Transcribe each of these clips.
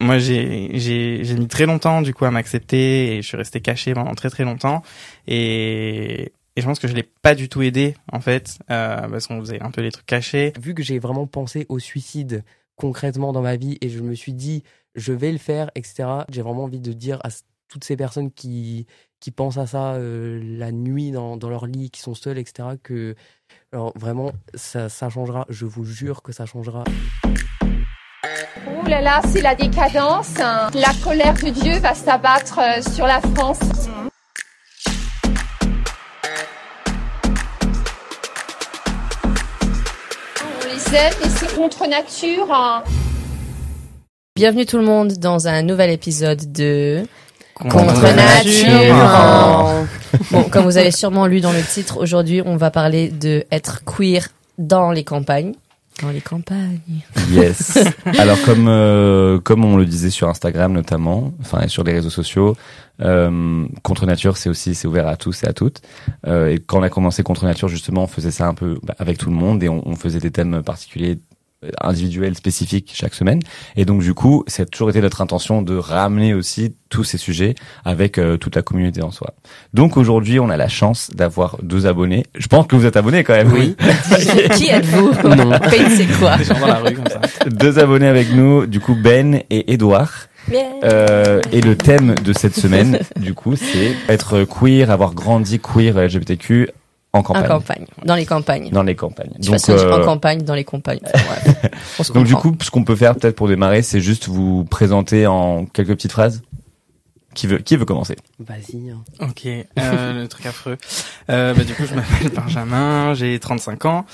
Moi, j'ai j'ai mis très longtemps du coup à m'accepter et je suis resté caché pendant très très longtemps et et je pense que je l'ai pas du tout aidé en fait euh, parce qu'on faisait un peu les trucs cachés. Vu que j'ai vraiment pensé au suicide concrètement dans ma vie et je me suis dit je vais le faire, etc. J'ai vraiment envie de dire à toutes ces personnes qui qui pensent à ça euh, la nuit dans, dans leur lit, qui sont seules, etc. Que alors vraiment ça ça changera. Je vous jure que ça changera. Ouh là là, c'est la décadence. La colère de Dieu va s'abattre euh, sur la France. On les aime et c'est contre nature. hein. Bienvenue tout le monde dans un nouvel épisode de Contre Contre nature. Bon, comme vous avez sûrement lu dans le titre, aujourd'hui on va parler de être queer dans les campagnes. Dans les campagnes. Yes. Alors comme euh, comme on le disait sur Instagram notamment, enfin et sur les réseaux sociaux, euh, Contre Nature c'est aussi c'est ouvert à tous et à toutes. Euh, et quand on a commencé Contre Nature justement, on faisait ça un peu bah, avec tout le monde et on, on faisait des thèmes particuliers individuels spécifiques chaque semaine. Et donc du coup c'est toujours été notre intention de ramener aussi tous ces sujets avec euh, toute la communauté en soi. Donc aujourd'hui on a la chance d'avoir deux abonnés. Je pense que vous êtes abonnés quand même. Oui. Qui êtes-vous? Non. Payne, c'est quoi? Des gens dans la rue comme ça. deux abonnés avec nous du coup Ben et Edouard Euh, et le thème de cette semaine, du coup, c'est être queer, avoir grandi queer LGBTQ en En campagne. Dans les campagnes. dans les campagnes. Je sais pas si on dit euh, en campagne, dans les campagnes. Enfin, donc du coup, ce qu'on peut faire peut-être pour démarrer, c'est juste vous présenter en quelques petites phrases. Qui veut, qui veut commencer? Vas-y. hein. Ok, euh, le truc affreux. Euh, bah, du coup, je m'appelle Benjamin, j'ai 35 ans.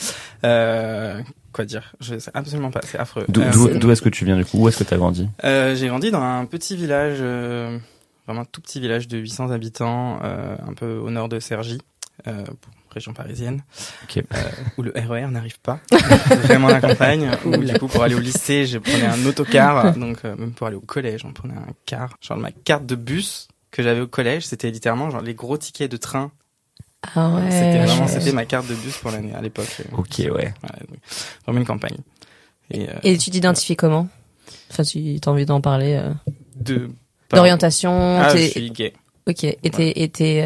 Euh, quoi dire? Je sais absolument pas, c'est affreux. D'où Euh, est-ce que tu viens du coup? Où est-ce que tu as grandi? Euh, j'ai grandi dans un petit village, euh, vraiment tout petit village de 800 habitants, euh, un peu au nord de Cergy, euh, région parisienne, euh, où le RER n'arrive pas, vraiment la campagne. Où du coup pour aller au lycée, je prenais un autocar, donc euh, même pour aller au collège, on prenait un car. Genre ma carte de bus que j'avais au collège, c'était littéralement genre les gros tickets de train. Ah ouais. c'était vraiment, c'était ma carte de bus pour l'année à l'époque. Ok, ouais. ouais, donc, vraiment une campagne. Et, euh, Et tu t'identifies comment? Enfin, tu as envie d'en parler euh, de D'orientation, Ah, je suis gay. Ok. Et et tes,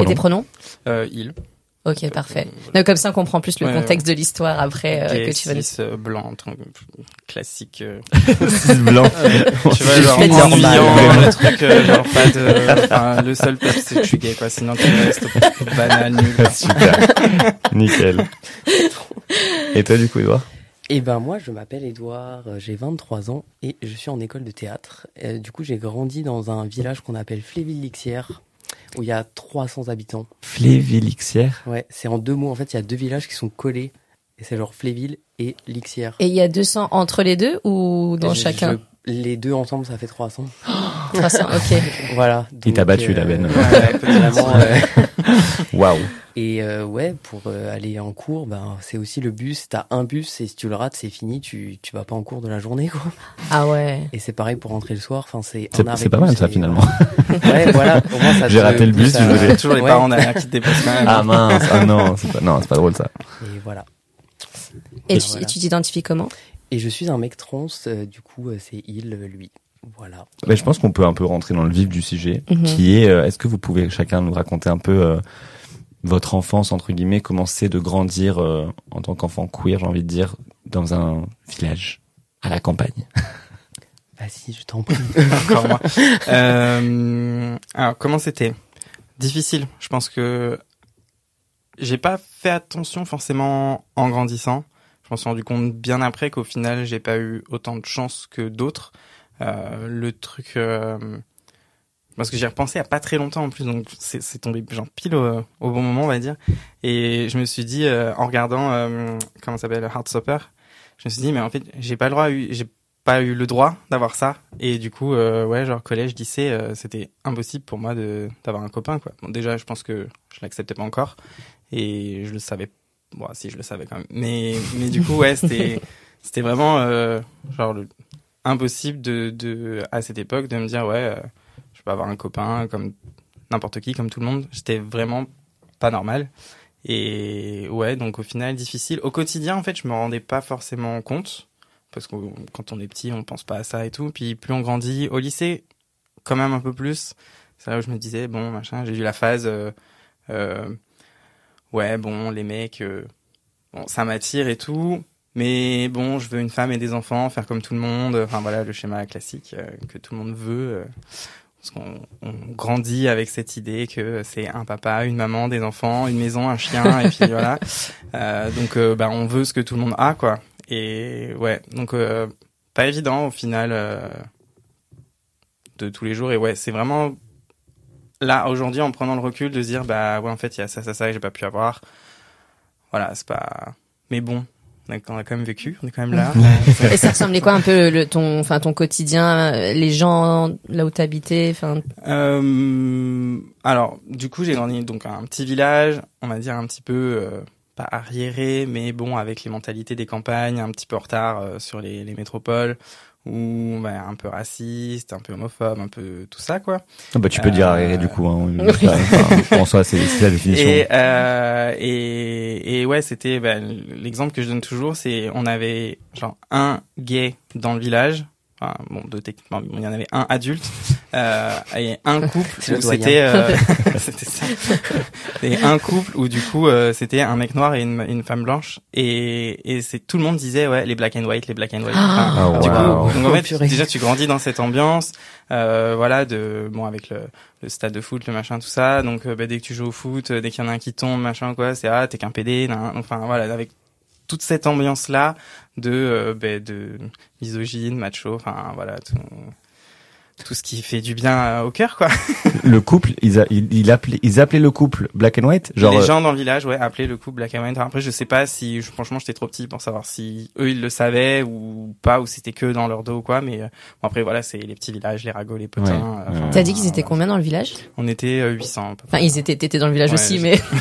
euh, et tes pronoms Euh, il. Ok, parfait. Donc, comme ça, on comprend plus le Ouais, contexte de l'histoire après euh, que tu vas nous. cis, euh, blanc, classique. euh, Cis blanc. tu vois, genre ennuyant, le truc, euh, genre pas de. enfin, le seul peuple, c'est que je suis gay, quoi. Sinon, tout le reste, banal, nul. Super. Nickel. Et toi du coup, Edouard Eh ben moi je m'appelle Edouard, euh, j'ai 23 ans et je suis en école de théâtre. Euh, du coup j'ai grandi dans un village qu'on appelle Fléville-Lixière où il y a 300 habitants. Flévilixière. Ouais, c'est en deux mots en fait, il y a deux villages qui sont collés et c'est genre Fléville et Lixière. Et il y a 200 entre les deux ou dans Je- chacun? je- Les deux ensemble ça fait 300. 300, ok. Voilà. Il t'a donc, battu, la benne. euh, Waouh. Et euh, ouais, pour euh, aller en cours, ben c'est aussi le bus. T'as un bus et si tu le rates, c'est fini. Tu tu vas pas en cours de la journée, quoi. Ah ouais. Et c'est pareil pour rentrer le soir. Enfin, c'est C'est pas mal ça finalement. Ouais, voilà. Au moins, ça J'ai raté le bus, à- désolé. Toujours les Ouais. parents derrière qui te dépassent quand même. Ah mince, ah non, c'est pas, non, c'est pas drôle ça. Et voilà. Et, Et tu voilà. et tu t'identifies comment? Et je suis un mec trans. euh, du coup, euh, c'est il, euh, lui. Voilà. Mais je pense qu'on peut un peu rentrer dans le vif du sujet, Mhm. qui est, euh, est-ce que vous pouvez chacun nous raconter un peu euh, votre enfance entre guillemets, comment c'est de grandir euh, en tant qu'enfant queer, j'ai envie de dire, dans un village à la campagne? Vas-y, je t'en prie. Encore moi. Euh, alors, comment c'était? Difficile. Je pense que j'ai pas fait attention forcément en grandissant. Je m'en suis rendu compte bien après qu'au final, j'ai pas eu autant de chance que d'autres. Euh, le truc, euh, parce que j'y repensé a pas très longtemps en plus, donc c'est tombé genre pile au, bon moment, on va dire. Et je me suis dit, euh, en regardant, euh, comment s'appelle, Heartstopper, je me suis dit, mais en fait, j'ai pas le droit, j'ai pas eu le droit d'avoir ça. Et du coup, ouais, genre collège, lycée, c'était impossible pour moi d'avoir un copain, quoi. Déjà, je pense que je l'acceptais pas encore, et je le savais. Bon, si, je le savais quand même. Mais mais du coup, ouais, c'était c'était vraiment genre impossible de de à cette époque de me dire ouais, euh, je peux avoir un copain comme n'importe qui, comme tout le monde. J'étais vraiment pas normal. Et ouais, donc au final, difficile. Au quotidien, en fait, je me rendais pas forcément compte. Parce que quand on est petit, on pense pas à ça et tout. Puis plus on grandit, au lycée, quand même un peu plus. C'est là où je me disais, bon, machin, j'ai eu la phase, euh, euh, ouais, bon, les mecs, euh, bon, ça m'attire et tout. Mais bon, je veux une femme et des enfants, faire comme tout le monde. Enfin voilà, le schéma classique euh, que tout le monde veut. euh, parce qu'on on grandit avec cette idée que c'est un papa, une maman, des enfants, une maison, un chien, et puis voilà. Euh, donc, euh, bah, on veut ce que tout le monde a, quoi. Et ouais, donc euh, pas évident au final euh, de tous les jours. Et ouais, c'est vraiment là aujourd'hui en prenant le recul de se dire bah ouais en fait il y a ça ça ça que j'ai pas pu avoir. Voilà, c'est pas. Mais bon, on a, on a quand même vécu, on est quand même là. Et ça ressemblait quoi un peu le, ton, enfin ton quotidien, les gens là où t'habitais, enfin? Euh, alors, du coup, j'ai grandi donc à un petit village, on va dire un petit peu euh, pas arriéré, mais bon, avec les mentalités des campagnes, un petit peu en retard euh, sur les, les métropoles, ou bah, un peu raciste, un peu homophobe, un peu tout ça, quoi. Ah bah tu peux dire arriéré du coup. Hein, enfin, en soi, c'est la définition. Et, euh, et, et ouais, c'était bah, l'exemple que je donne toujours, c'est on avait genre un gay dans le village. Enfin, bon, deux techniquement, mais il y en avait un adulte euh, et un couple c'était euh, c'était ça. Et un couple où du coup euh, c'était un mec noir et une, une femme blanche et et c'est tout le monde disait ouais les black and white les black and white. Enfin, Ah, du wow. coup, donc en Oh, fait, purée. déjà tu grandis dans cette ambiance, euh, voilà, de bon avec le, le stade de foot, le machin, tout ça. Donc euh, bah, dès que tu joues au foot, euh, dès qu'il y en a un qui tombe, machin quoi, c'est ah t'es qu'un PD, nan, enfin voilà, avec toute cette ambiance là de euh, bah, de misogyne, macho, enfin voilà tout tout ce qui fait du bien euh, au cœur quoi. le couple, ils, a- ils, ils appelaient, ils appelaient le couple black and white, genre. les euh, gens dans le village, ouais, appelaient le couple Black and White. Après, je sais pas si, je- franchement, j'étais trop petit pour savoir si eux ils le savaient ou pas, ou c'était que dans leur dos ou quoi. Mais euh, bon, après, voilà, c'est les petits villages, les ragots, les potins. Ouais, euh, T'as dit qu'ils étaient combien dans le village? On était euh, 800. à peu Enfin, ils étaient, t'étais dans le village Ouais, aussi, je- mais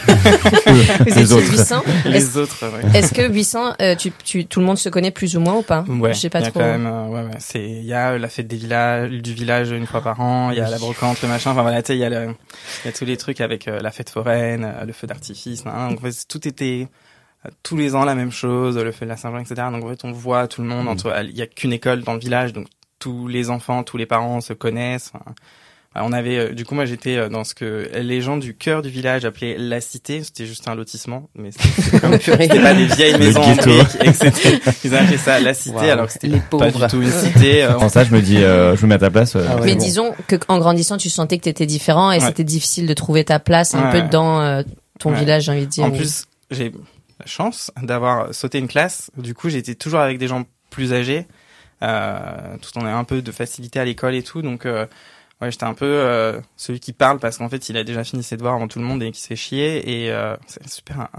vous les autres. 800. Est-ce Les autres, ouais. est-ce que 800, euh, tu, tu, tout le monde se connaît plus ou moins ou pas? Ouais, Je sais pas y a trop. quand même, euh, ouais, ouais, c'est, il y a la fête des villages, du village une fois par an, il y a la brocante, le machin, enfin voilà, tu sais, il y a le, il y a tous les trucs avec euh, la fête foraine, euh, le feu d'artifice, donc en fait, tout était euh, tous les ans la même chose, le feu de la Saint-Jean, etc. Donc en fait, on voit tout le monde entre, il y a qu'une école dans le village, donc tous les enfants, tous les parents se connaissent. enfin, on avait, euh, du coup, moi j'étais euh, dans ce que les gens du cœur du village appelaient la cité. C'était juste un lotissement, mais c'était pas des vieilles Le maisons en ghetto. briques, et que c'était- Ils appelaient ça la cité, Wow. alors que c'était Les pas pauvres. du tout une cité. euh, En ça, je me dis, euh, je me mets à ta place. Ah ouais. Mais bon. disons que en grandissant, tu sentais que t'étais différent et Ouais. c'était difficile de trouver ta place un Ouais, peu dans euh, ton Ouais. village, j'ai envie de dire. En plus, j'ai la chance d'avoir sauté une classe. Du coup, j'étais toujours avec des gens plus âgés, euh, tout en ayant un peu de facilité à l'école et tout. Donc, euh, ouais, j'étais un peu euh, celui qui parle parce qu'en fait, il a déjà fini ses devoirs avant tout le monde et qui se fait chier. Et euh, c'est super.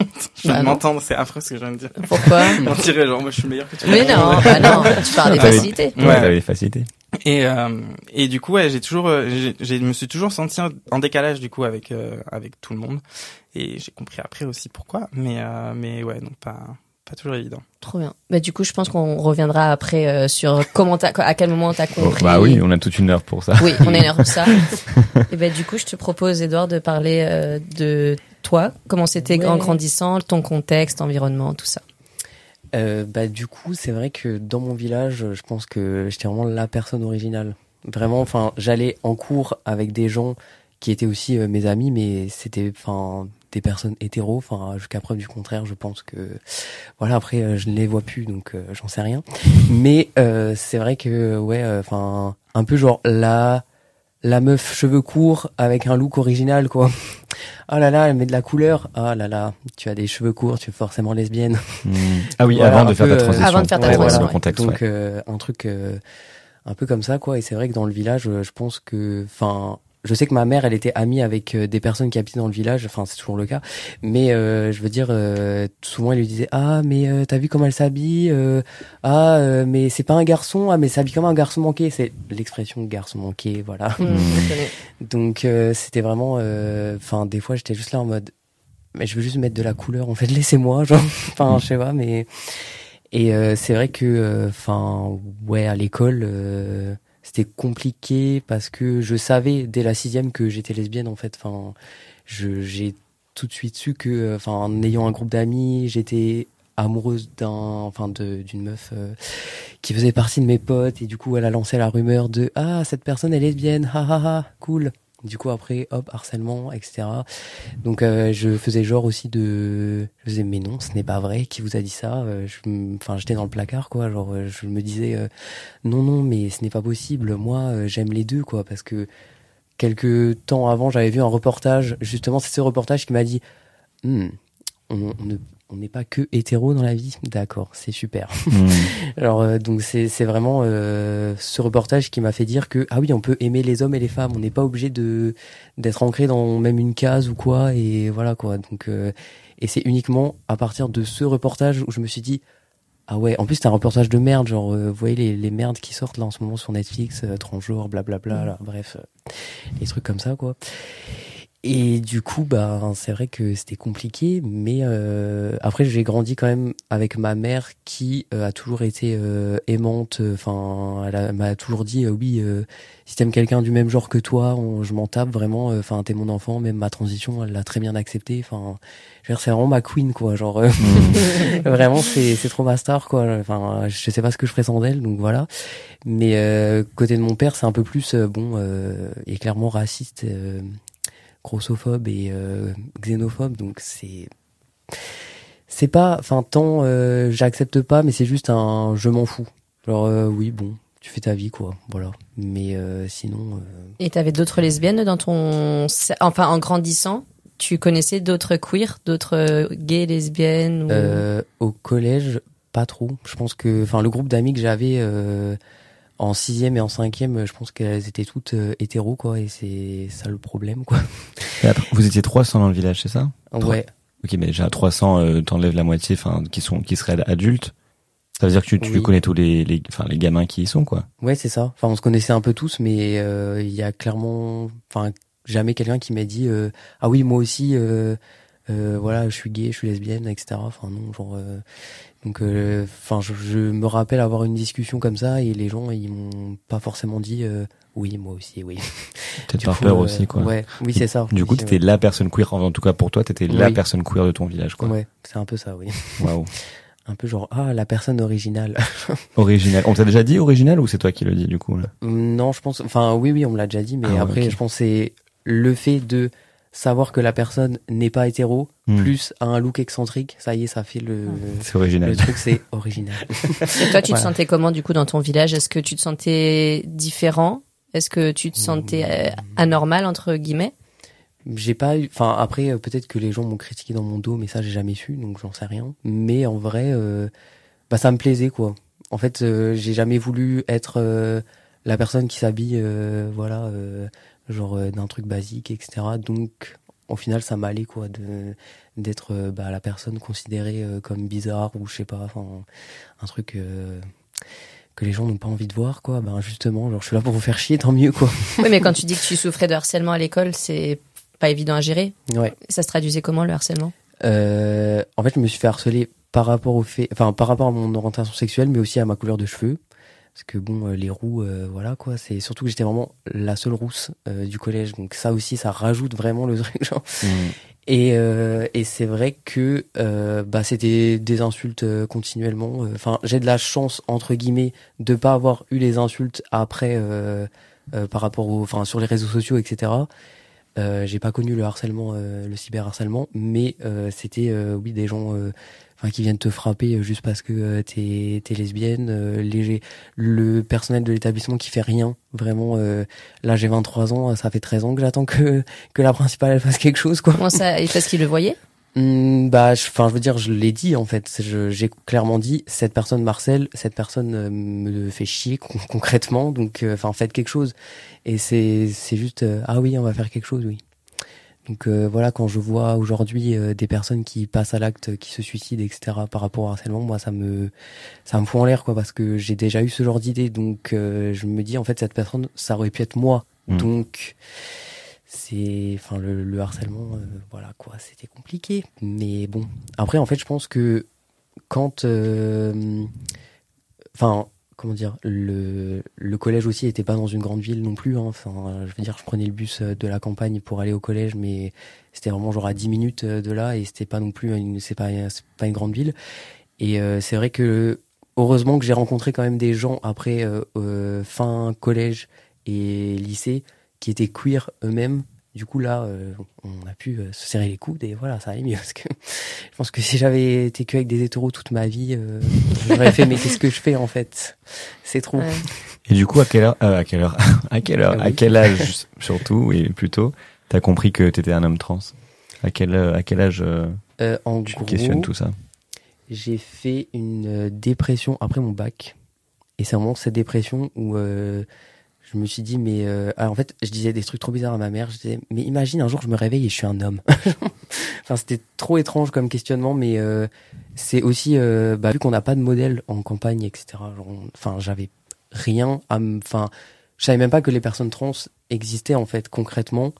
je Bah viens de non. m'entendre, c'est affreux ce que je viens de dire. Pourquoi On dirait genre, moi, je suis meilleur que le Mais non, bah non, tu parles des facilités. Ouais, des facilités. Et euh, et du coup, ouais, j'ai toujours, euh, j'ai, j'ai- je me suis toujours senti en- en décalage du coup avec euh, avec tout le monde. Et j'ai compris après aussi pourquoi. Mais euh, mais ouais, donc pas pas toujours évident. Trop bien. Bah, du coup, je pense qu'on reviendra après euh, sur comment t'as, à quel moment t'as Oh, compris. bah oui, on a toute une heure pour ça. Oui, on est là pour ça. Et ben du coup, je te propose, Edouard, de parler euh, de toi, comment c'était Ouais. en grandissant, ton contexte, environnement, tout ça. Euh, bah du coup, c'est vrai que dans mon village, je pense que j'étais vraiment la personne originale. Vraiment, enfin, j'allais en cours avec des gens qui étaient aussi euh, mes amis, mais c'était, enfin, des personnes hétéros. Enfin, jusqu'à preuve du contraire, je pense que, voilà. Après, euh, je ne les vois plus, donc euh, j'en sais rien. Mais euh, c'est vrai que, ouais, euh, enfin, un peu genre la la meuf cheveux courts avec un look original, quoi. Ah là là, elle met de la couleur. Ah là là, tu as des cheveux courts, tu es forcément lesbienne. Hmm. Ah oui, Voilà, avant de peu, ta euh, transition. Avant de faire ta Ouais, transition, voilà, le contexte, Donc ouais. euh, un truc euh, un peu comme ça quoi. Et c'est vrai que dans le village, je pense que, enfin, je sais que ma mère, elle était amie avec euh, des personnes qui habitaient dans le village. Enfin, c'est toujours le cas. Mais euh, je veux dire, euh, souvent elle lui disait ah mais euh, t'as vu comment elle s'habille Euh, Ah euh, mais c'est pas un garçon. Ah mais s'habille comme un garçon manqué. C'est l'expression garçon manqué. Voilà. Mmh. Donc euh, c'était vraiment, euh, enfin des fois j'étais juste là en mode, mais je veux juste mettre de la couleur en fait, laissez-moi, genre, enfin je sais pas, mais et euh, c'est vrai que, enfin ouais à l'école euh, c'était compliqué parce que je savais dès la sixième que j'étais lesbienne en fait, enfin j'ai tout de suite su que, enfin en ayant un groupe d'amis, j'étais amoureuse d'un, enfin d'une meuf euh, qui faisait partie de mes potes. Et du coup elle a lancé la rumeur de ah cette personne est lesbienne, ha ha ha, cool. Du coup après hop harcèlement etc. Donc euh, je faisais genre aussi de, je faisais mais non ce n'est pas vrai, qui vous a dit ça? Euh, je Enfin j'étais dans le placard quoi, genre euh, je me disais non non mais ce n'est pas possible, moi j'aime les deux quoi. Parce que quelques temps avant j'avais vu un reportage. Justement c'est ce reportage qui m'a dit Hmm, on ne on n'est pas que hétéro dans la vie, d'accord, c'est super. Hmm. Alors euh, donc c'est c'est vraiment euh, ce reportage qui m'a fait dire que ah oui on peut aimer les hommes et les femmes, on n'est pas obligé de d'être ancré dans même une case ou quoi et voilà quoi. Donc euh, et c'est uniquement à partir de ce reportage où je me suis dit ah ouais en plus c'est un reportage de merde genre euh, vous voyez les, les merdes qui sortent là en ce moment sur Netflix euh, transgenre blablabla là bref euh, les trucs comme ça quoi. Et du coup, bah, c'est vrai que c'était compliqué, mais euh, après j'ai grandi quand même avec ma mère qui euh, a toujours été euh, aimante. Enfin, elle m'a toujours dit euh, oui, euh, si t'aimes quelqu'un du même genre que toi, on- je m'en tape vraiment. euh, Enfin, t'es mon enfant, même ma transition, elle l'a très bien accepté. Enfin, je veux dire, c'est vraiment ma queen quoi. Genre euh, vraiment, c'est c'est trop ma star quoi. Enfin, je sais pas ce que je ferais sans elle, donc voilà. Mais euh, côté de mon père, c'est un peu plus euh, bon. Euh, est clairement raciste. Grossophobe et euh, xénophobe donc c'est c'est pas enfin tant euh, j'accepte pas mais c'est juste un je m'en fous. Genre euh, oui bon tu fais ta vie quoi voilà. Mais euh, sinon euh, Et t'avais d'autres lesbiennes dans ton, enfin en grandissant, tu connaissais d'autres queers, d'autres euh, gays, lesbiennes ou... euh, au collège pas trop. Je pense que enfin le groupe d'amis que j'avais euh, en sixième et en cinquième je pense qu'elles étaient toutes euh, hétéros quoi et c'est ça le problème quoi après, Vous étiez 300 dans le village, c'est ça? Ouais Ok, mais déjà 300, euh, t'enlèves la moitié, enfin, qui sont, qui seraient adultes. Ça veut dire que tu, tu Oui. connais tous les, les, enfin, les gamins qui y sont, quoi. Ouais, c'est ça. Enfin, on se connaissait un peu tous, mais euh, il y a clairement, enfin, jamais quelqu'un qui m'a dit euh, ah oui, moi aussi, euh, voilà, je suis gay, je suis lesbienne, etc. Enfin non, genre. Donc, euh, enfin, je, je me rappelle avoir une discussion comme ça et les gens ils m'ont pas forcément dit euh, oui, moi aussi, oui. Peut-être par peur euh, aussi, quoi. Ouais, oui, c'est ça. Du coup, t'étais la personne queer, en tout cas pour toi, t'étais la Oui. personne queer de ton village, quoi. Ouais, c'est un peu ça, oui. Waouh. Un peu genre ah la personne originale. Original. On t'a déjà dit original ou c'est toi qui le dis, du coup, là? Non, je pense. Enfin, oui, oui, on me l'a déjà dit, mais Ah, après, je pense que c'est le fait de savoir que la personne n'est pas hétéro, Hmm. plus a un look excentrique. Ça y est, ça fait le. C'est original. Le truc, c'est original. Et toi, tu te sentais comment du coup dans ton village? Est-ce que tu te sentais différent? Est-ce que tu te sentais euh, anormal entre guillemets? J'ai pas eu. Enfin, après, euh, peut-être que les gens m'ont critiqué dans mon dos, mais ça, j'ai jamais su, donc j'en sais rien. Mais en vrai, euh, bah, ça me plaisait, quoi. En fait, euh, j'ai jamais voulu être euh, la personne qui s'habille, euh, voilà, euh, genre euh, d'un truc basique, etc. Donc, au final, ça m'allait, quoi, de d'être euh, bah, la personne considérée euh, comme bizarre ou je sais pas, enfin, un truc. euh, que les gens n'ont pas envie de voir, quoi. Ben justement, genre je suis là pour vous faire chier, tant mieux, quoi. Oui, mais quand tu dis que tu souffrais de harcèlement à l'école, c'est pas évident à gérer. Ouais. Ça se traduisait comment le harcèlement? Euh, en fait, je me suis fait harceler par rapport au fait, enfin par rapport à mon orientation sexuelle, mais aussi à ma couleur de cheveux. Parce que bon, euh, les roux, euh, voilà quoi. C'est surtout que j'étais vraiment la seule rousse euh, du collège, donc ça aussi, ça rajoute vraiment le truc. Genre. Et, euh, et c'est vrai que euh, bah, c'était des insultes euh, continuellement. Enfin, j'ai de la chance entre guillemets de pas avoir eu les insultes après euh, euh, par rapport au, enfin sur les réseaux sociaux, etc. Euh, j'ai pas connu le harcèlement, euh, le cyberharcèlement, mais euh, c'était euh, oui des gens, euh, enfin qui viennent te frapper euh, juste parce que euh, t'es t'es lesbienne. euh, les, le personnel de l'établissement qui fait rien, vraiment. euh, là j'ai 23 ans, ça fait 13 ans que j'attends que que la principale elle fasse quelque chose quoi. Comment ça Et parce qu'il le voyait Hmm, bah, je- enfin, je veux dire, je l'ai dit en fait. J'ai clairement dit cette personne Marcel, cette personne euh, me fait chier con- concrètement. Donc, euh, enfin, faites quelque chose. Et c'est c'est juste euh, ah oui, on va faire quelque chose, oui. Donc euh, voilà, quand je vois aujourd'hui euh, des personnes qui passent à l'acte, qui se suicident, etc. Par rapport au harcèlement, moi ça me ça me fout en l'air quoi, parce que j'ai déjà eu ce genre d'idée. Donc euh, je me dis en fait cette personne, ça aurait pu être moi. Mm. Donc c'est enfin le, le harcèlement euh, voilà quoi c'était compliqué mais bon après en fait je pense que quand euh, enfin comment dire le le collège aussi était pas dans une grande ville non plus hein. enfin je veux dire je prenais le bus euh, de la campagne pour aller au collège mais c'était vraiment genre à 10 minutes euh, de là et c'était pas non plus une c'est pas pas une grande ville et euh, c'est vrai que heureusement que j'ai rencontré quand même des gens après euh, euh, fin collège et lycée qui étaient queer eux-mêmes. Du coup, là, euh, on a pu euh, se serrer les coudes et voilà, ça allait mieux. Parce que je pense que si j'avais été que avec des hétéros toute ma vie, euh, j'aurais fait, mais qu'est-ce que je fais en fait? C'est trop. Ouais. Et du coup, à quelle heure, euh, à quelle heure, à quelle heure, Ah à quel âge surtout et plutôt, t'as compris que t'étais un homme trans? À quel, euh, à quel âge euh, Euh, en tu gros, questionnes tout ça? j'ai fait une dépression après mon bac. Et c'est vraiment cette dépression où euh, je me suis dit, mais euh, ah, en fait, je disais des trucs trop bizarres à ma mère. Je disais, mais imagine un jour, je me réveille et je suis un homme. enfin, c'était trop étrange comme questionnement, mais euh, c'est aussi, euh, bah, vu qu'on n'a pas de modèle en campagne, etc. genre, Enfin, j'avais rien à me. Enfin, je savais même pas que les personnes trans existaient en fait concrètement.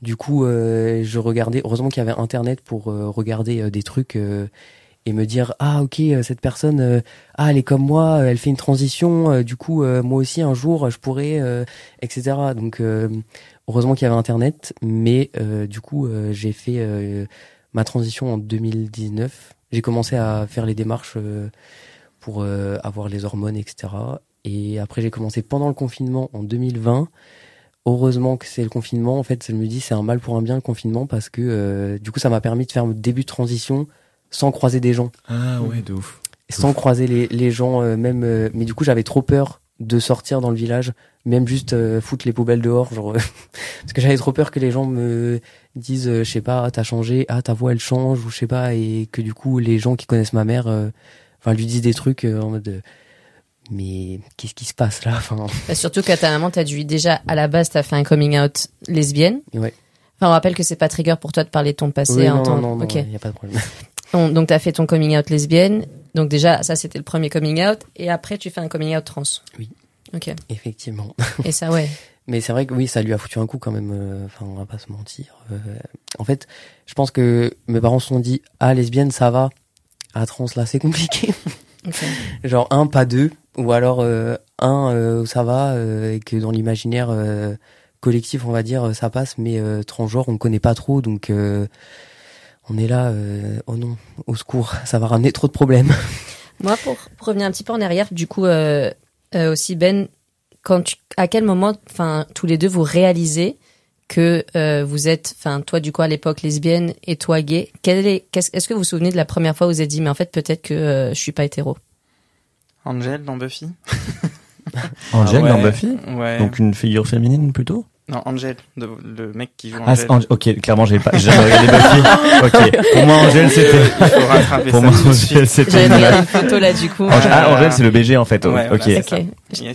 Du coup, euh, je regardais. Heureusement qu'il y avait Internet pour euh, regarder des trucs. Et me dire ah ok euh, cette personne euh, ah elle est comme moi euh, elle fait une transition euh, du coup euh, moi aussi un jour je pourrais euh, etc donc heureusement qu'il y avait internet mais du coup j'ai fait ma transition en 2019 j'ai commencé à faire les démarches pour avoir les hormones etc et après j'ai commencé pendant le confinement en 2020 heureusement que c'est le confinement. En fait je me dis c'est un mal pour un bien le confinement parce que du coup ça m'a permis de faire mon début de transition sans croiser des gens Ah ouais, de ouf. sans croiser les, les gens euh, même euh, mais du coup j'avais trop peur de sortir dans le village même juste euh, foutre les poubelles dehors genre parce que j'avais trop peur que les gens me disent euh, je sais pas ah, t'as changé ah ta voix elle change ou je sais pas et que du coup les gens qui connaissent ma mère euh, enfin lui disent des trucs euh, en mode euh, mais qu'est-ce qui se passe là enfin Bah, Surtout qu'à ta maman, t'as dû déjà à la base, t'as fait un coming out lesbienne. ouais Enfin, on rappelle que c'est pas trigger pour toi de parler de ton passé. Oui, hein, non, ton- non, non, non, Ok. y a pas de problème On- Donc t'as fait ton coming out lesbienne. Donc déjà, ça c'était le premier coming out. Et après, tu fais un coming out trans. Oui. Ok. effectivement Et ça, ouais. Mais c'est vrai que oui, ça lui a foutu un coup quand même. euh, Enfin, on va pas se mentir. Euh, en fait, je pense que mes parents se sont dit ah lesbienne ça va, à trans là c'est compliqué. Ok. Genre un pas deux, ou alors euh, un euh, ça va et que dans l'imaginaire collectif on va dire ça passe, mais transgenre on connaît pas trop donc euh, on est là. euh, oh non, au secours, ça va ramener trop de problèmes. Moi, pour, pour revenir un petit peu en arrière, du coup, euh, euh, aussi Ben, quand tu, à quel moment, enfin, tous les deux, vous réalisez que euh, vous êtes, enfin, toi du coup à l'époque lesbienne et toi gay. Quel est, qu'est-ce, est-ce que vous vous souvenez de la première fois où vous êtes dit, mais en fait peut-être que euh, je suis pas hétéro? Angel dans Buffy. Angel Ah ouais, dans Buffy Ouais. Donc une figure féminine plutôt? Non, Angel, de- le mec qui joue Ah, Angel. c'est Ang- ok, clairement j'ai pas, j'ai jamais regardé Buffy. Ok, pour moi Angel c'était, Il faut rattraper pour ça moi Angel c'était. J'avais une- regardé une photo là du coup. Angel- ah, Angel c'est le BG en fait. Ouais, ok.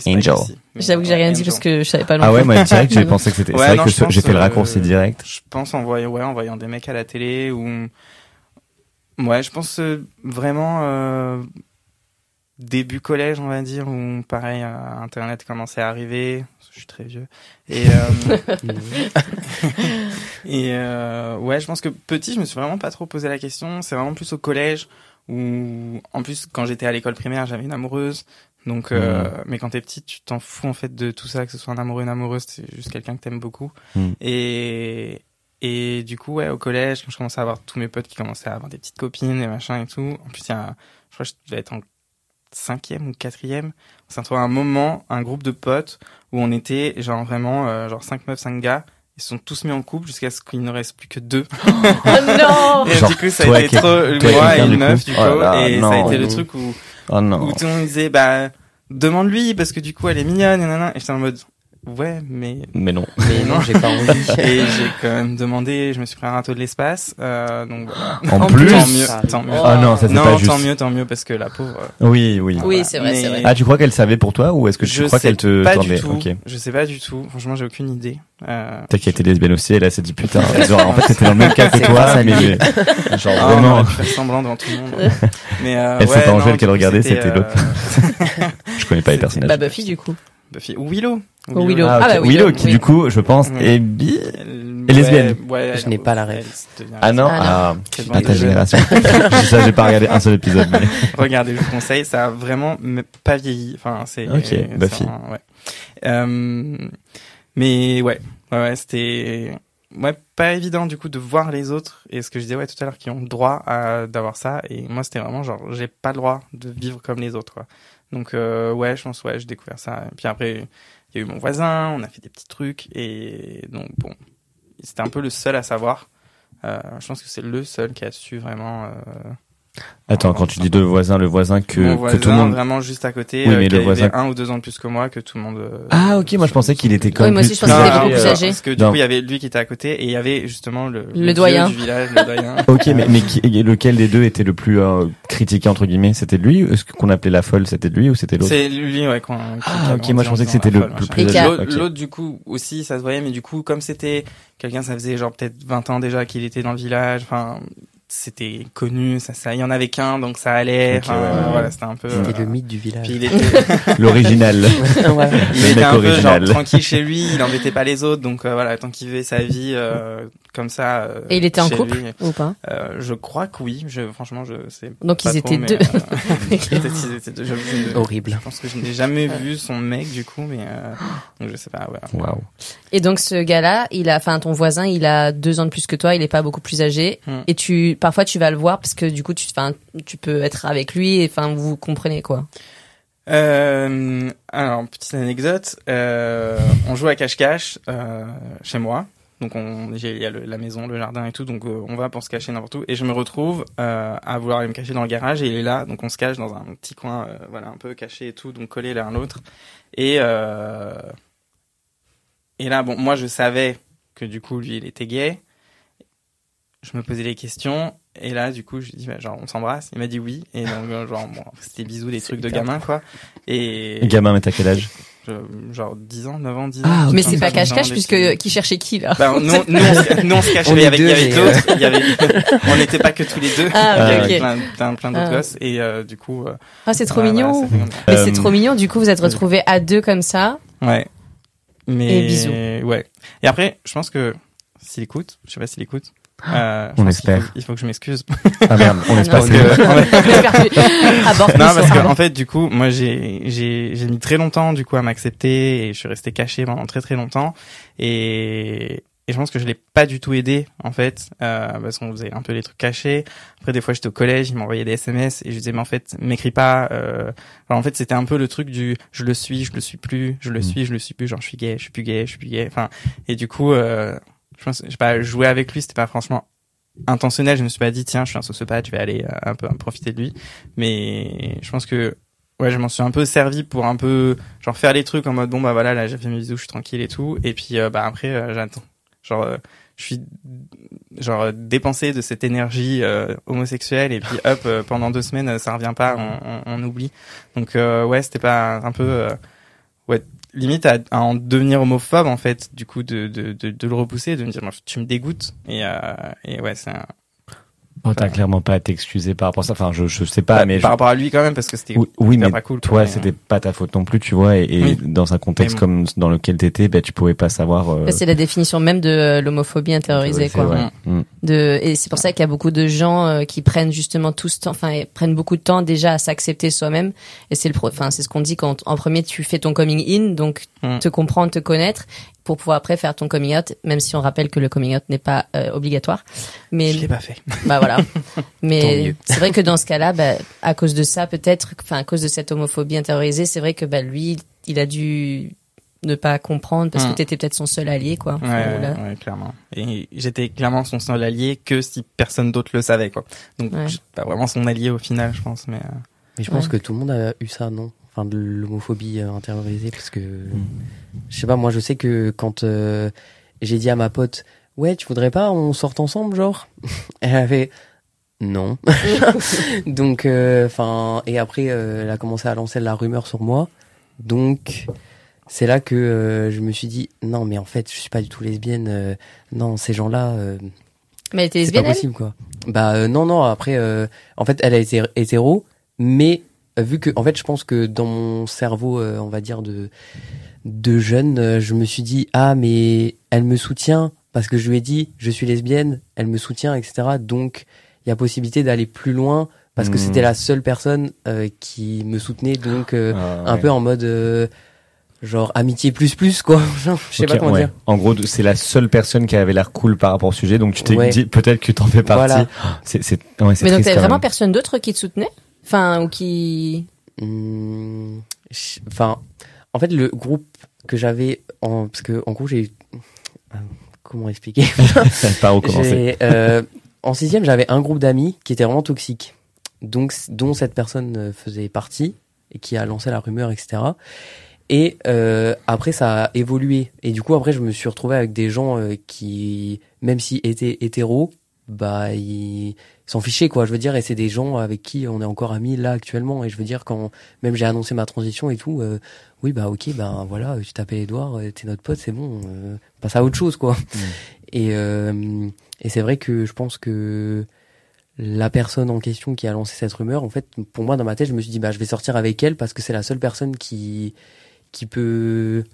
Angel. J'avoue que j'ai rien dit parce que je savais pas. non Ah ouais, moi direct j'ai pensé que c'était. Ouais, c'est vrai non, que j'ai pense, fait le euh, raccourci direct. Je pense en voyant, ouais, en voyant des mecs à la télé ou. Ouais, je pense euh, vraiment. euh, début collège, on va dire, où pareil, euh, Internet commençait à arriver. Je suis très vieux. Et, euh, et euh, ouais, je pense que petit, je me suis vraiment pas trop posé la question. C'est vraiment plus au collège où, en plus, quand j'étais à l'école primaire, j'avais une amoureuse. Donc, euh, mais quand t'es petit, tu t'en fous en fait de tout ça, que ce soit un amoureux, une amoureuse, c'est juste quelqu'un que t'aimes beaucoup. Mm. Et et du coup, ouais, au collège, quand je commençais à avoir tous mes potes qui commençaient à avoir des petites copines et machin et tout. En plus, il y a, je crois que je devais être en cinquième ou quatrième. S'est retrouvé à un moment, un groupe de potes où on était genre vraiment euh, genre cinq meufs, cinq gars. Ils se sont tous mis en couple jusqu'à ce qu'il ne reste plus que deux. Oh non Et Genre du coup, ça a été trop, moi et une du meuf, coup. du coup, Oh là et ça a non. été le truc où, Oh non. où tout le monde disait, bah, demande-lui, parce que du coup, elle est mignonne, et nanana. Et j'étais en mode, ouais, mais, Mais non. Mais non, j'ai pas envie. et j'ai quand même demandé, je me suis pris un râteau de l'espace, euh, donc voilà. En En plus. Tant mieux, tant mieux. Ah non, ça c'est pas juste. tant mieux, tant mieux, parce que la pauvre. euh, Oui, oui. Oui, c'est vrai, c'est vrai. Ah, tu crois qu'elle savait pour toi ou est-ce que tu je crois qu'elle te pas tendait du tout. Je sais pas du tout. Franchement, j'ai aucune idée. Euh, Peut-être qu'elle était lesbienne aussi, elle s'est dit putain, genre, en fait c'était dans le même cas que toi, mais, genre Ah, vraiment. faire semblant devant tout le monde. Mais euh, Elle, c'est Angèle qu'elle regardait, c'était l'autre. euh, Je connais pas les personnages. Bah Buffy du coup. Buffy ou Willow. Willow. Ah. Ah, bah, Willow, Willow, qui oui. du coup, je pense, Ouais. est bi. Et lesbienne. Ouais, Je n'ai pas la devient Ah non, Ah, ah, Quelle pas ta génération. ça, j'ai pas regardé un seul épisode. Mais... Regardez, je vous conseille, ça a vraiment pas vieilli. Enfin, c'est. Ok, Buffy. un- ouais. Euh, mais ouais, ouais, ouais, c'était ouais pas évident du coup de voir les autres et ce que je disais ouais tout à l'heure qui ont le droit à d'avoir ça et moi c'était vraiment genre j'ai pas le droit de vivre comme les autres quoi. Donc euh, ouais, je pense ouais, j'ai découvert ça. Et puis après, il y a eu mon voisin, on a fait des petits trucs et donc bon, c'était un peu le seul à savoir. Euh, je pense que c'est le seul qui a su vraiment. Attends, quand tu dis deux voisins, le voisin que, mon que voisin, tout le monde. vraiment juste à côté, Oui, euh, mais le voisin- un ou deux ans de plus que moi, que tout le monde. euh, Ah, ok, moi je pensais qu'il était comme. Oui, moi aussi, plus- je pensais qu'il était beaucoup plus âgé. Parce que du Non. coup, il y avait lui qui était à côté et il y avait justement le, Le vieux doyen. du village, le doyen. Ok, mais, mais qui- lequel des deux était le plus euh, critiqué entre guillemets? C'était lui Est-ce qu'on appelait la folle C'était lui ou c'était l'autre? C'est lui, ouais, qu'on, Ah, ok, moi, je pensais que c'était le- le plus âgé. L'autre, du coup, aussi, ça se voyait, mais du coup, comme c'était quelqu'un, ça faisait genre peut-être 20 ans déjà qu'il était dans le village, enfin, c'était connu, ça, ça, il y en avait qu'un, donc ça allait, Ok, enfin, ouais, ouais, ouais. voilà, c'était un peu, C'était euh, le mythe du village. puis il était, L'original. Voilà. il Le était un peu genre tranquille chez lui, il embêtait pas les autres, donc euh, voilà, tant qu'il vivait sa vie euh, comme ça. euh, Et il était en couple lui, ou pas? Euh, Je crois que oui. Je, franchement, je sais. Donc, pas ils trop, étaient mais, euh, qu'ils étaient deux. Je, je- Horrible. Je pense que je n'ai jamais vu son mec du coup, mais euh, donc je sais pas. Ouais. Waouh. Et donc ce gars-là, il a, enfin ton voisin, il a deux ans de plus que toi, il est pas beaucoup plus âgé. Hmm. Et tu, parfois tu vas le voir parce que du coup tu, enfin, tu peux être avec lui et enfin vous comprenez quoi. Euh, alors petite anecdote, euh, on joue à cache-cache euh, chez moi. Donc on, il y a le- la maison, le jardin et tout, donc euh, on va pour se cacher n'importe où. Et je me retrouve euh, à vouloir aller me cacher dans le garage et il est là, donc on se cache dans un petit coin, euh, voilà, un peu caché et tout, donc collé l'un à l'autre. Et euh, et là, bon, moi je savais que du coup lui il était gay. Je me posais des questions et là du coup je lui dis bah, genre on s'embrasse. Il m'a dit oui et donc genre bon, c'était bisous des trucs de gamin quoi. Et Gamin, mais t'as quel âge? Genre 10 ans, 9 ans, 10 ans. Ah. Mais c'est pas cache-cache puisque qui cherchait qui là Bah, nous, nous, on se, nous, on se cachait, il y avait, d'autres, il y avait, on n'était pas que tous les deux. Ah, il y ok, avait ok. plein, plein, plein d'autres Ah. gosses, et, euh, du coup, euh, Ah c'est trop voilà, mignon. voilà, comme. Mais Euh, c'est trop mignon. Du coup vous êtes retrouvés à deux comme ça. Ouais. Mais, Et bisous. ouais. Et après, je pense que, s'il écoute, je sais pas s'il écoute, euh, On espère. faut- Il faut que je m'excuse. Ah merde, on espère non, que- non, parce que en fait, du coup, moi, j'ai j'ai j'ai mis très longtemps, du coup, à m'accepter et je suis resté caché pendant très très longtemps et et je pense que je l'ai pas du tout aidé en fait euh, parce qu'on faisait un peu les trucs cachés. Après, des fois, j'étais au collège, il m'envoyait des SMS et je disais mais en fait, m'écris pas. Euh... Alors, en fait, c'était un peu le truc du je le suis, je le suis plus, je le Mm. suis, je le suis plus. Genre, je suis gay, je suis plus gay, je suis plus gay. Enfin, et du coup, euh, je pense, je sais pas, jouer avec lui, c'était pas franchement intentionnel. Je me suis pas dit tiens, je suis un sociopathe, je vais aller euh, un peu profiter de lui. Mais je pense que ouais, je m'en suis un peu servi pour un peu genre faire les trucs en mode bon bah voilà, là j'ai fait mes bisous, je suis tranquille et tout. Et puis euh, bah après euh, j'attends. Genre je suis genre dépensé de cette énergie homosexuelle et puis hop pendant deux semaines ça revient pas, on, on, oublie. Donc ouais, c'était pas un peu ouais limite à, à en devenir homophobe en fait du coup de de de, de le repousser de me dire tu me dégoûtes. Et euh, et ouais c'est un... Oh, t'as clairement pas à t'excuser par rapport à ça. Enfin, je, je sais pas, bah, mais par je- rapport à lui quand même parce que c'était oui, oui, c'était mais pas cool. toi, c'était pas ta faute non plus, tu vois. Et, et Oui. dans un contexte Mais comme dans lequel t'étais, ben tu pouvais pas savoir. euh, Bah, c'est la définition même de euh, l'homophobie intériorisée, quoi. ouais. Mm. De, et c'est pour ça qu'il y a beaucoup de gens euh, qui prennent justement tout ce temps, enfin, prennent beaucoup de temps déjà à s'accepter soi-même. Et c'est le, pro- enfin, c'est ce qu'on dit quand, en premier, tu fais ton coming in, donc Mm. te comprendre, te connaître, pour pouvoir après faire ton coming out, même si on rappelle que le coming out n'est pas euh, obligatoire. Mais Je l'ai pas fait. bah voilà. Mais c'est vrai que dans ce cas-là, bah, à cause de ça, peut-être, enfin à cause de cette homophobie intériorisée, c'est vrai que bah lui, il a dû ne pas comprendre parce Mm. que t'étais peut-être son seul allié, quoi. Ouais, Enfin, ouais, là. ouais, clairement. Et j'étais clairement son seul allié que si personne d'autre le savait, quoi. Donc, Ouais. pas vraiment son allié au final, je pense, mais. euh, Mais je pense Ouais. que tout le monde a eu ça, non? Enfin, de l'homophobie euh, intériorisée, parce que je sais pas, moi je sais que quand euh, j'ai dit à ma pote, ouais, tu voudrais pas, on sorte ensemble, genre? Elle avait non. Donc, euh, enfin, et après, euh, elle a commencé à lancer la rumeur sur moi. Donc, c'est là que euh, je me suis dit, non, mais en fait, je suis pas du tout lesbienne. euh, non, ces gens-là, euh, Mais elle était c'est pas lesbienne, possible, quoi. Bah euh, non, non. Après, euh, en fait, elle a été hétéro, mais vu que, en fait, je pense que dans mon cerveau, euh, on va dire de de jeune, euh, je me suis dit ah mais elle me soutient parce que je lui ai dit je suis lesbienne, elle me soutient, etc. Donc il y a possibilité d'aller plus loin parce que Hmm. c'était la seule personne euh, qui me soutenait, donc euh, Ah, un peu en mode euh, genre amitié plus plus quoi. Je sais pas comment ouais. dire. En gros, c'est la seule personne qui avait l'air cool par rapport au sujet, donc tu t'es Ouais. dit peut-être que t'en fais partie. Voilà. C'est, c'est, ouais, c'est Mais donc t'avais vraiment même. personne d'autre qui te soutenait? Enfin, ou qui... Je- Enfin, en fait, le groupe que j'avais, en, parce que en gros, j'ai, euh, comment expliquer? Par où commencer? Euh, En sixième, j'avais un groupe d'amis qui était vraiment toxique, donc dont cette personne euh, faisait partie et qui a lancé la rumeur, etc. Et euh, après, ça a évolué. Et du coup, après, je me suis retrouvé avec des gens euh, qui, même s'ils étaient hétéros, bah, ils s'en fichaient, quoi. Je veux dire, et c'est des gens avec qui on est encore amis là actuellement. Et je veux dire, quand même j'ai annoncé ma transition et tout, euh, oui, bah, ok, ben voilà, tu t'appelles Edouard, euh, t'es notre pote, c'est bon, euh, passe à autre chose, quoi. Et, euh, et c'est vrai que je pense que la personne en question qui a lancé cette rumeur, en fait, pour moi, dans ma tête, je me suis dit, bah, je vais sortir avec elle parce que c'est la seule personne qui, qui peut,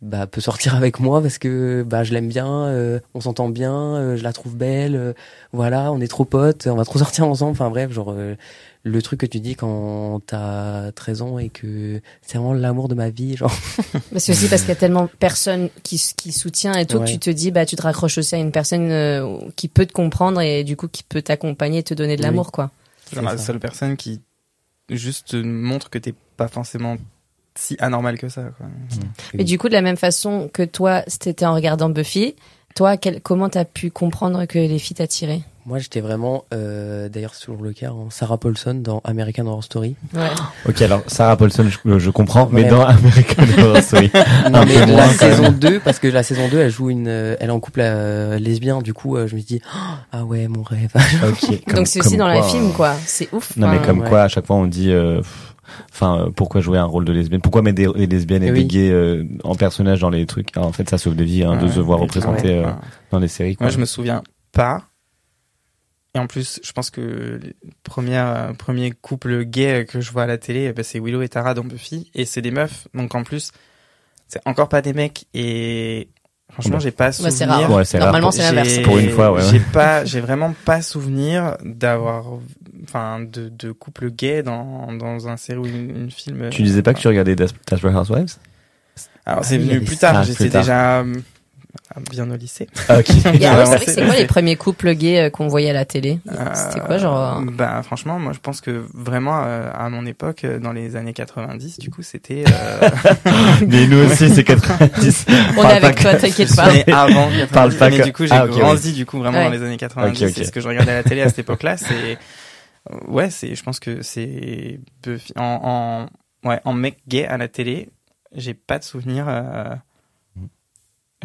bah, peut sortir avec moi parce que, bah, je l'aime bien, euh, on s'entend bien, euh, je la trouve belle, euh, voilà, on est trop potes, on va trop sortir ensemble, enfin bref, genre, euh, le truc que tu dis quand t'as 13 ans et que c'est vraiment l'amour de ma vie, genre. Mais c'est aussi parce qu'il y a tellement personne qui, qui soutient et tout, Ouais. que tu te dis, bah, tu te raccroches aussi à une personne euh, qui peut te comprendre et du coup qui peut t'accompagner et te donner de Oui. l'amour, quoi. Genre la seule personne qui juste te montre que t'es pas forcément si anormal que ça, quoi. Et du coup, de la même façon que toi, c'était en regardant Buffy, toi, quel, comment t'as pu comprendre que les filles t'attiraient? Moi, j'étais vraiment, euh, d'ailleurs, c'est toujours le cas, hein, Sarah Paulson dans American Horror Story. Ouais. Ok, alors Sarah Paulson, je, je comprends, mais Ouais. dans American Horror Story, Non, un mais peu la moins, saison même. 2, parce que la saison 2, elle joue une, euh, elle est en couple euh, lesbien, du coup, euh, je me suis dit, ah ouais, mon rêve. Ok, comme- Donc c'est aussi dans quoi, la film, euh, quoi. C'est ouf. Non, mais comme ouais. quoi, à chaque fois, on dit, euh, pff, enfin, euh, pourquoi jouer un rôle de lesbienne? Pourquoi mettre des, des lesbiennes et Oui. des gays euh, en personnage dans les trucs? En fait, ça sauve des vies, hein, de Ouais, se voir ouais, représentés ouais. euh, dans les séries. Quoi. Moi, je me souviens pas. Et en plus, je pense que premiers, euh, premiers couples gays que je vois à la télé, bah, c'est Willow et Tara dans Buffy. Et c'est des meufs. Donc en plus, c'est encore pas des mecs. Et franchement, Ouais. j'ai pas Bah, souvenir. c'est rare. Ouais, c'est rare Normalement, c'est l'inverse. Pour une fois, ouais, ouais. J'ai pas, j'ai vraiment pas souvenir d'avoir, enfin, de, de couple gay dans, dans un série ou une, une film. Tu disais pas que tu regardais Des- Desperate Housewives? Alors, Ah c'est y venu plus tard. Ah, J'étais déjà euh, bien au lycée. Ah, ok. C'est vrai Vraiment, que c'est quoi les premiers couples gays euh, qu'on voyait à la télé? Euh, C'était quoi, genre euh, Bah franchement, moi je pense que vraiment euh, à mon époque, euh, dans les années 90, du coup c'était. Euh... Mais nous aussi, c'est 90. On est avec toi, t'inquiète pas. mais avant 90. Parle pas mais que- du coup j'ai Ah, grandi du coup vraiment Ouais. dans les années 90. Ok, ok. C'est ce que je regardais à la télé à cette époque-là. C'est ouais, c'est je pense que c'est en, en ouais en mec gay à la télé. J'ai pas de souvenir.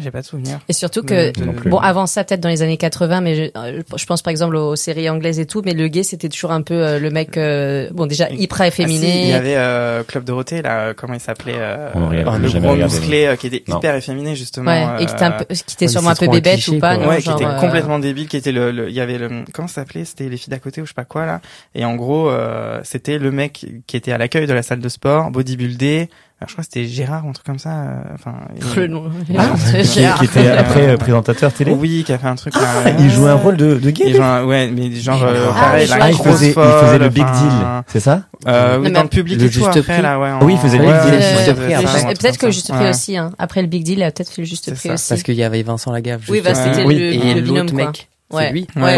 Euh... J'ai pas de souvenir. Et surtout que, De- bon, avant ça, peut-être dans les années 80, mais je, euh, je pense par exemple aux séries anglaises et tout, mais le gay, c'était toujours un peu euh, le mec, euh, bon, déjà hyper Ah, efféminé. si, il y avait euh, Club Dorothée là, euh, comment il s'appelait euh, euh, Le gros musclé euh, qui était Non. hyper efféminé justement. Ouais, et qui était, un peu, qui était Ouais, sûrement un peu bébête cliché, ou pas, non, ouais, genre, qui était euh, complètement débile, qui était le, le- il y avait le, comment ça s'appelait? C'était les filles d'à côté ou je sais pas quoi là. Et en gros, euh, c'était le mec qui était à l'accueil de la salle de sport, bodybuildé. Alors, je crois que c'était Gérard ou un truc comme ça. euh, Enfin, il- le nom. Ah, Qui, Gérard. qui était après euh, présentateur télé. oui, qui a fait un truc. Ah, il jouait un rôle de, de gay. Il ouais, mais genre euh, non. pareil, Ah, la il faisait, il faisait le big deal, c'est ça Euh, Non, oui, dans le public le et tout juste après prix. là, ouais. Oui, il faisait le Big Deal. ouais, peut-être que le juste prix aussi, hein. Après le Big Deal, il a peut-être fait le juste prix aussi. Parce qu'il y avait Vincent Lagaffe. Oui, bah, c'était le, binôme, mec, Ouais. c'est lui. Ouais,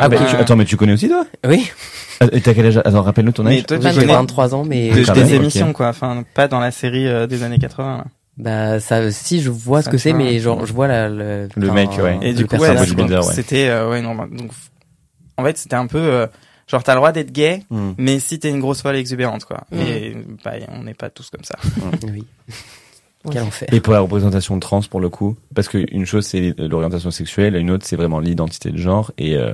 Ah bah, tu- attends, mais tu connais aussi toi Oui, Ah, Et t'as quel âge? Attends, rappelle-nous ton Mais âge. toi, tu j'ai connais 23 ans, mais de- quand des émissions quoi, enfin pas dans la série euh, des années 80. là. bah ça, si je vois ce Ça, que tu c'est, vois. mais genre je vois la, le, Le enfin, mec, ouais. Et le du coup, ouais, personnage, bodybuilder, ouais. c'était euh, ouais normal. Donc en fait, c'était un peu euh, genre t'as le droit d'être gay, Hmm. mais si t'es une grosse folle exubérante quoi. Mm. Et bah on n'est pas tous comme ça. Oui. Quel enfer. Et pour la représentation trans, pour le coup, parce qu'une chose c'est l'orientation sexuelle, une autre c'est vraiment l'identité de genre. Et euh,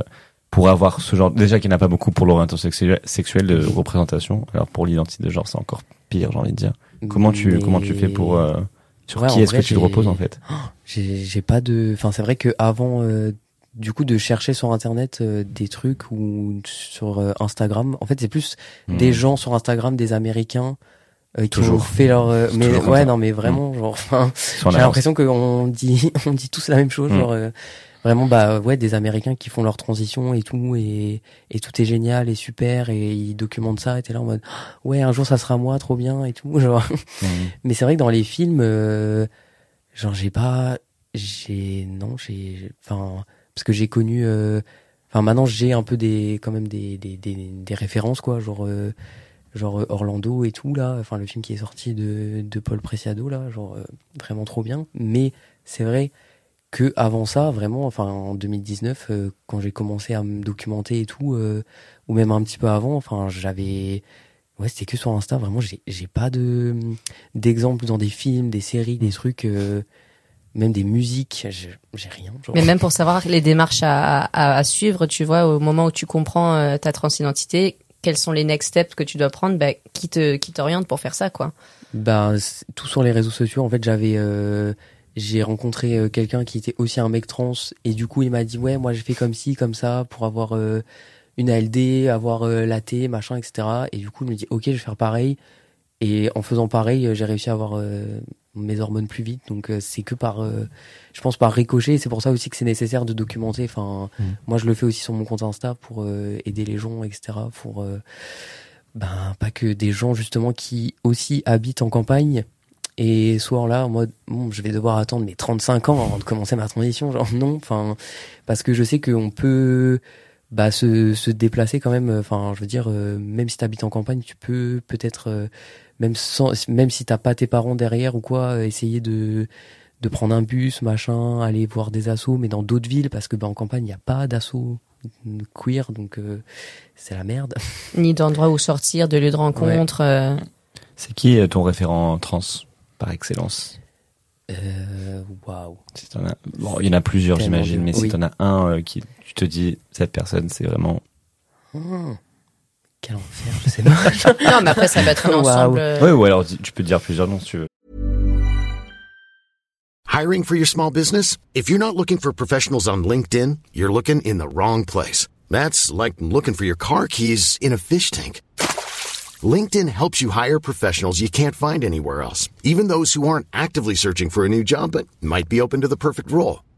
pour avoir ce genre, déjà qu'il n'y en a pas beaucoup pour l'orientation sexuelle, sexuelle de représentation, alors pour l'identité de genre c'est encore pire, j'ai envie de dire. Comment tu Mais- comment tu fais pour euh, sur Ouais, qui est-ce que tu te reposes en fait? J'ai j'ai pas de. Enfin, c'est vrai que avant, euh, du coup, de chercher sur internet euh, des trucs ou sur euh, Instagram, en fait, c'est plus des Hmm. gens sur Instagram, des Américains. Euh, qui Toujours. ont fait leur euh, mais toujours ouais non mais vraiment genre enfin Sur j'ai l'impression qu'on dit on dit tous la même chose Mm. genre euh, vraiment bah ouais des américains qui font leur transition et tout et et tout est génial et super et ils documentent ça et t'es là en mode ouais un jour ça sera moi trop bien et tout genre Hmm. mais c'est vrai que dans les films euh, genre j'ai pas j'ai non j'ai enfin parce que j'ai connu euh, enfin maintenant j'ai un peu des quand même des des des, des références quoi genre euh, genre euh, Orlando et tout là enfin le film qui est sorti de de Paul Preciado là genre euh, vraiment trop bien mais c'est vrai que avant ça vraiment enfin en 2019 euh, quand j'ai commencé à me documenter et tout ou même un petit peu avant enfin j'avais ouais c'était que sur Insta vraiment j'ai j'ai pas de d'exemples dans des films des séries des trucs même des musiques j'ai rien. Mais même pour savoir les démarches à, à, à suivre, tu vois, au moment où tu comprends ta transidentité, quels sont les next steps que tu dois prendre, bah, qui te qui t'oriente pour faire ça, quoi. Ben, tout sur les réseaux sociaux. En fait, j'avais, euh, j'ai rencontré euh, quelqu'un qui était aussi un mec trans et du coup, il m'a dit ouais, moi j'ai fait comme ci, comme ça pour avoir euh, une ALD, avoir la T, machin, etc. Et du coup, il me dit ok, je vais faire pareil. Et en faisant pareil, j'ai réussi à avoir mes hormones plus vite. Donc euh, c'est que par, euh, je pense par ricochet. C'est pour ça aussi que c'est nécessaire de documenter. Enfin, Mm. moi je le fais aussi sur mon compte Insta pour euh, aider les gens, etc. Pour euh, ben pas que des gens justement qui aussi habitent en campagne et soit là en mode bon je vais devoir attendre mes 35 ans avant de commencer ma transition genre non enfin parce que je sais qu'on peut bah se, se déplacer quand même enfin je veux dire euh, même si tu habites en campagne tu peux peut-être euh, même sans même si t'as pas tes parents derrière ou quoi euh, essayer de de prendre un bus machin aller voir des assos mais dans d'autres villes parce que bah en campagne il y a pas d'assos queer donc euh, c'est la merde Ni d'endroit où sortir, de lieu de rencontre. euh, C'est qui euh, ton référent trans par excellence? Euh, waouh Si as- Bon, il y en a plusieurs, j'imagine, mais si Oui. t'en as un euh, qui tu te dis cette personne, c'est vraiment Hmm. Quel enfer, je sais pas. Non, mais après ça va être un ensemble. euh, Ouais, ou alors tu peux dire plusieurs noms si tu veux. Hiring for your small business? If you're not looking for professionals on LinkedIn, you're looking in the wrong place. That's like looking for your car keys in a fish tank. LinkedIn helps you hire professionals you can't find anywhere else, even those who aren't actively searching for a new job but might be open to the perfect role.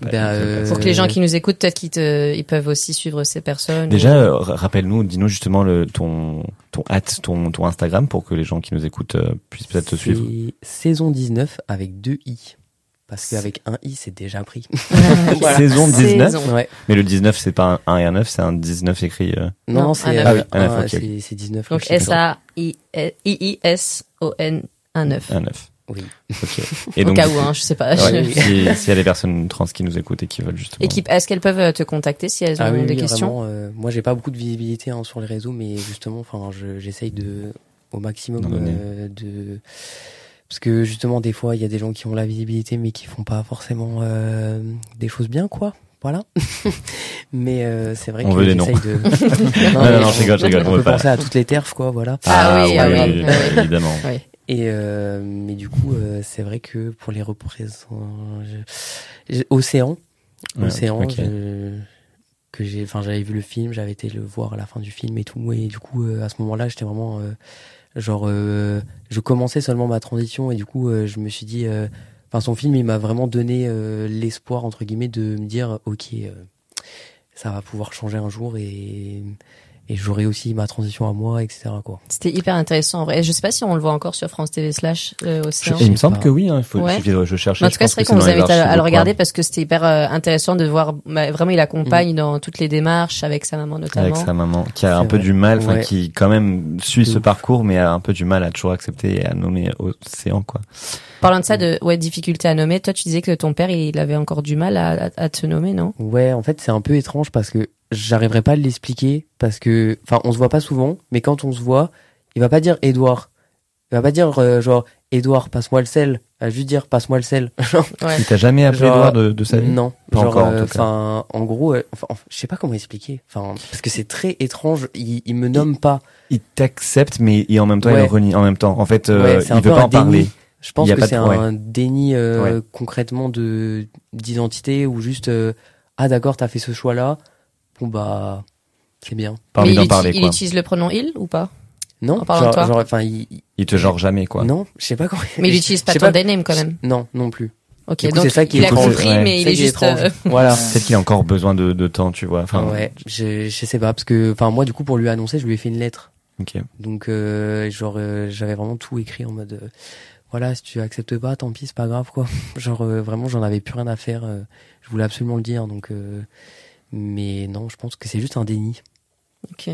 Ben, euh, Pour que les gens qui nous écoutent, peut-être qu'ils te- ils peuvent aussi suivre ces personnes. Déjà, ou- euh, ra- rappelle-nous, dis-nous justement le, ton ton hâte, ton ton Instagram pour que les gens qui nous écoutent euh, puissent peut-être te suivre. C'est saison 19 avec deux i. Parce qu'avec un i, c'est déjà pris. Saison 19. Saison. Ouais. Mais le 19, c'est pas un 1 et un 9, c'est un 19 écrit. euh, Non, Non, c'est. Ah oui, un un- neuf, ok, c'est- c'est 19. Donc. S-A-I-I-S-O-N 1 9. Un 9. Oui. Ok. Et Au donc, cas où, hein, je sais pas. ouais, Je- si- s'il y a des personnes trans qui nous écoutent et qui veulent justement. Et qui- est-ce qu'elles peuvent euh, te contacter si elles ont Ah oui, des oui, questions vraiment, euh, moi, j'ai pas beaucoup de visibilité hein, sur les réseaux, mais justement, enfin, je- j'essaye de au maximum euh, de parce que justement, des fois, il y a des gens qui ont la visibilité, mais qui font pas forcément euh, des choses bien, quoi. Voilà. mais euh, c'est vrai On que j'essaye de. Non, non, non, je rigole, je rigole, on On veut peut penser à toutes les terfs, quoi. Voilà. Ah oui, ah oui, oui, ah oui. évidemment. Oui. Et euh, mais du coup, euh, c'est vrai que pour les représentants, je- Océan, Ouais, Océan, je- que j'ai, enfin, j'avais vu le film, j'avais été le voir à la fin du film et tout, et du coup, euh, à ce moment-là, j'étais vraiment genre, je commençais seulement ma transition et du coup, je me suis dit, enfin, son film, il m'a vraiment donné l'espoir entre guillemets de me dire, ok, ça va pouvoir changer un jour et et j'aurai aussi ma transition à moi, etc. Quoi. C'était hyper intéressant en vrai. Et Je sais pas si on le voit encore sur France TV slash euh, Océan. Il me semble pas. que oui, hein, il faut Ouais. suffit de je cherche. En tout cas, c'est vrai qu'on vous invite à, à le regarder parce que c'était hyper euh, intéressant de voir. bah, vraiment, il accompagne dans toutes les démarches avec sa maman notamment. avec sa maman qui a C'est un peu vrai. du mal, enfin Ouais. qui quand même suit ce ouf. parcours, mais a un peu du mal à toujours accepter et à nommer Océan quoi. Parlant de ça, de ouais, difficulté à nommer. Toi, tu disais que ton père, il avait encore du mal à, à, à te nommer, non? Ouais, en fait, c'est un peu étrange parce que j'arriverai pas à l'expliquer parce que, enfin, on se voit pas souvent, mais quand on se voit, il va pas dire Edouard. Il va pas dire euh, genre Edouard, passe-moi le sel. Il va juste dire passe-moi le sel. Ouais. Il t'a jamais appelé Genre, Edouard de, de sa vie? non, Pas genre, encore, en euh, tout cas. Enfin, en gros, euh, je sais pas comment expliquer. Enfin, parce que c'est très étrange. Il, il me nomme pas. Il t'accepte, mais et en même temps il Ouais. renie. En même temps, en fait, euh, Ouais, c'est il un veut peu pas en parler. Je pense que c'est ouais. un déni euh, Ouais. concrètement de d'identité ou juste euh, ah d'accord, t'as fait ce choix-là. Bon bah c'est bien. Pas envie il, d'en parler il quoi. utilise le pronom il ou pas Non, En parlant de genre, toi genre, enfin, il, il- Il te genre jamais quoi. non, je sais pas comment. Mais il utilise pas ton name quand même. Non, non plus. Ok, coup, donc c'est ça qui il est a compris, Ouais. mais il C'est est ça qui juste. euh, Voilà. Peut-être qu'il a encore besoin de, de temps, tu vois. Enfin, ouais, je, je sais pas parce que enfin moi du coup pour lui annoncer, je lui ai fait une lettre. ok. Donc euh, genre euh, j'avais vraiment tout écrit en mode euh, voilà, si tu acceptes pas, tant pis, c'est pas grave quoi. Genre euh, vraiment j'en avais plus rien à faire, euh, je voulais absolument le dire donc euh, mais non, je pense que c'est juste un déni. Ok.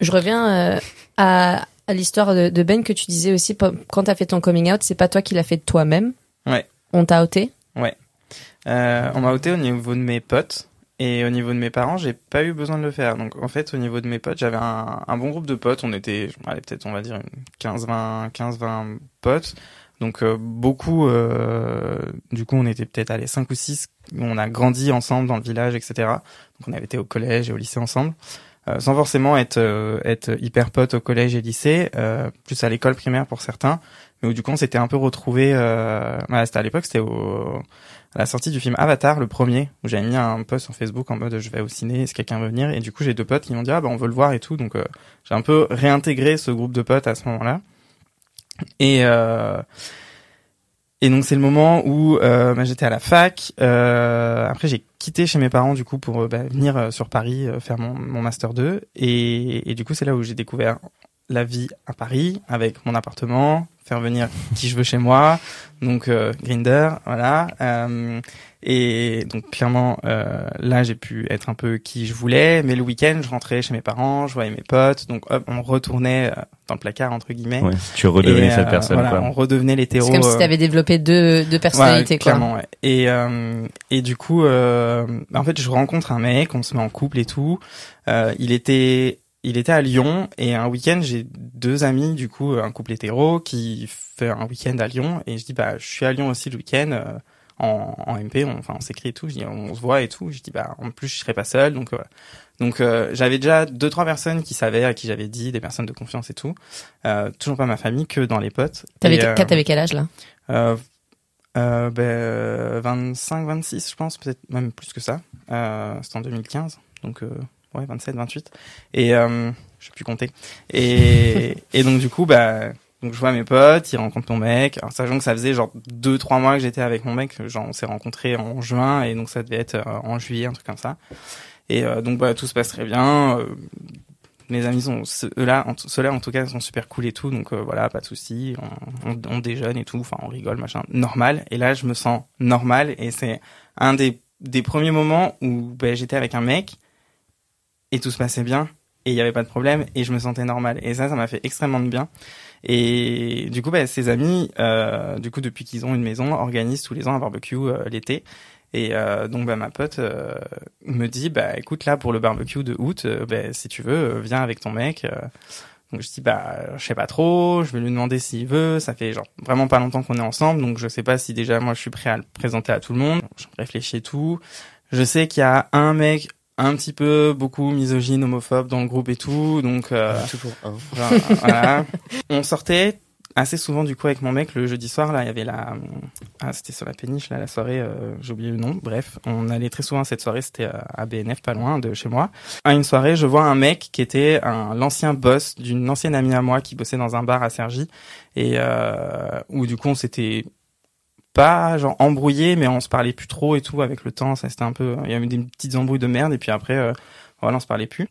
Je reviens euh, à, à l'histoire de, de Ben que tu disais aussi quand t'as fait ton coming out, c'est pas toi qui l'as fait de toi-même. Ouais. On t'a outé. Euh, on m'a ôté au niveau de mes potes et au niveau de mes parents, j'ai pas eu besoin de le faire. Donc en fait, au niveau de mes potes, j'avais un, un bon groupe de potes. On était, allez, peut-être on va dire une 15-20, 15-20 potes. Donc euh, beaucoup, euh, du coup, on était peut-être allez 5 ou 6 On a grandi ensemble dans le village, etc. Donc on avait été au collège et au lycée ensemble. Euh, sans forcément être être hyper potes au collège et lycée, plus à l'école primaire pour certains, mais où du coup on s'était un peu retrouvés. C'était à l'époque, c'était au à la sortie du film Avatar, le premier, où j'avais mis un post sur Facebook en mode je vais au ciné, est-ce que quelqu'un veut venir? Et du coup j'ai deux potes qui m'ont dit ah bah on veut le voir et tout, donc j'ai un peu réintégré ce groupe de potes à ce moment-là. Et euh, et donc c'est le moment où euh, bah, j'étais à la fac. Euh, après j'ai quitté chez mes parents du coup pour bah, venir sur Paris faire mon, mon master 2 et, et du coup c'est là où j'ai découvert la vie à Paris avec mon appartement, faire venir qui je veux chez moi, donc euh, Grinder, voilà. Euh, et donc clairement euh, là j'ai pu être un peu qui je voulais, mais le week-end je rentrais chez mes parents, je voyais mes potes, donc hop on retournait euh, dans le placard entre guillemets. Ouais, tu redevenais Et, cette euh, personne voilà, quoi. on redevenait l'hétéro. C'est comme si euh, t'avais développé deux, deux personnalités, Ouais, quoi. clairement, ouais. Et, euh, et du coup, euh, en fait, je rencontre un mec, on se met en couple et tout. Euh, il était, il était à Lyon et un week-end, j'ai deux amis, du coup, un couple hétéro qui fait un week-end à Lyon et je dis, bah, je suis à Lyon aussi le week-end. euh, en, en MP, on, enfin on s'écrit et tout, je dis on se voit et tout, je dis bah en plus je serai pas seul donc voilà. Donc euh, j'avais déjà deux trois personnes qui savaient à qui j'avais dit des personnes de confiance et tout. Euh, toujours pas ma famille que dans les potes. T'avais, euh, t'avais quel âge là? Euh, euh, ben, 25, 26, je pense, peut-être même plus que ça. Euh, c'était en 2015, donc euh, ouais, 27, 28. Et euh, je sais plus compter. Et, et donc du coup, bah, Donc je vois mes potes, ils rencontrent mon mec. Alors, sachant que ça faisait genre deux trois mois que j'étais avec mon mec, genre on s'est rencontrés en juin et donc ça devait être euh, en juillet, un truc comme ça. Et euh, donc bah tout se passe très bien. Euh, mes amis sont eux là, en, ceux-là en tout cas sont super cool et tout, donc euh, voilà, pas de souci. On, on, on déjeune et tout, enfin on rigole machin, normal. Et là je me sens normal et c'est un des des premiers moments où bah, j'étais avec un mec et tout se passait bien et il y avait pas de problème et je me sentais normal. Et ça ça m'a fait extrêmement de bien. Et du coup bah, ses amis euh, du coup depuis qu'ils ont une maison organisent tous les ans un barbecue euh, l'été. Et euh, donc bah, ma pote euh, me dit bah écoute là pour le barbecue de août euh, bah, si tu veux viens avec ton mec donc je dis bah je sais pas trop je vais lui demander s'il veut. Ça fait genre vraiment pas longtemps qu'on est ensemble donc je sais pas si déjà moi je suis prêt à le présenter à tout le monde. Je réfléchis tout. Je sais qu'il y a un mec un petit peu beaucoup misogyne, homophobe dans le groupe et tout, donc euh, Toujours genre, voilà. On sortait assez souvent du coup avec mon mec le jeudi soir là, il y avait la ah c'était sur la péniche là la soirée, euh, j'ai oublié le nom. Bref, on allait très souvent à cette soirée, c'était à BNF pas loin de chez moi. À une soirée, je vois un mec qui était un l'ancien boss d'une ancienne amie à moi qui bossait dans un bar à Cergy et euh, où du coup on s'était pas genre embrouillé mais on se parlait plus trop et tout avec le temps ça c'était un peu il y avait des petites embrouilles de merde et puis après euh, voilà on se parlait plus.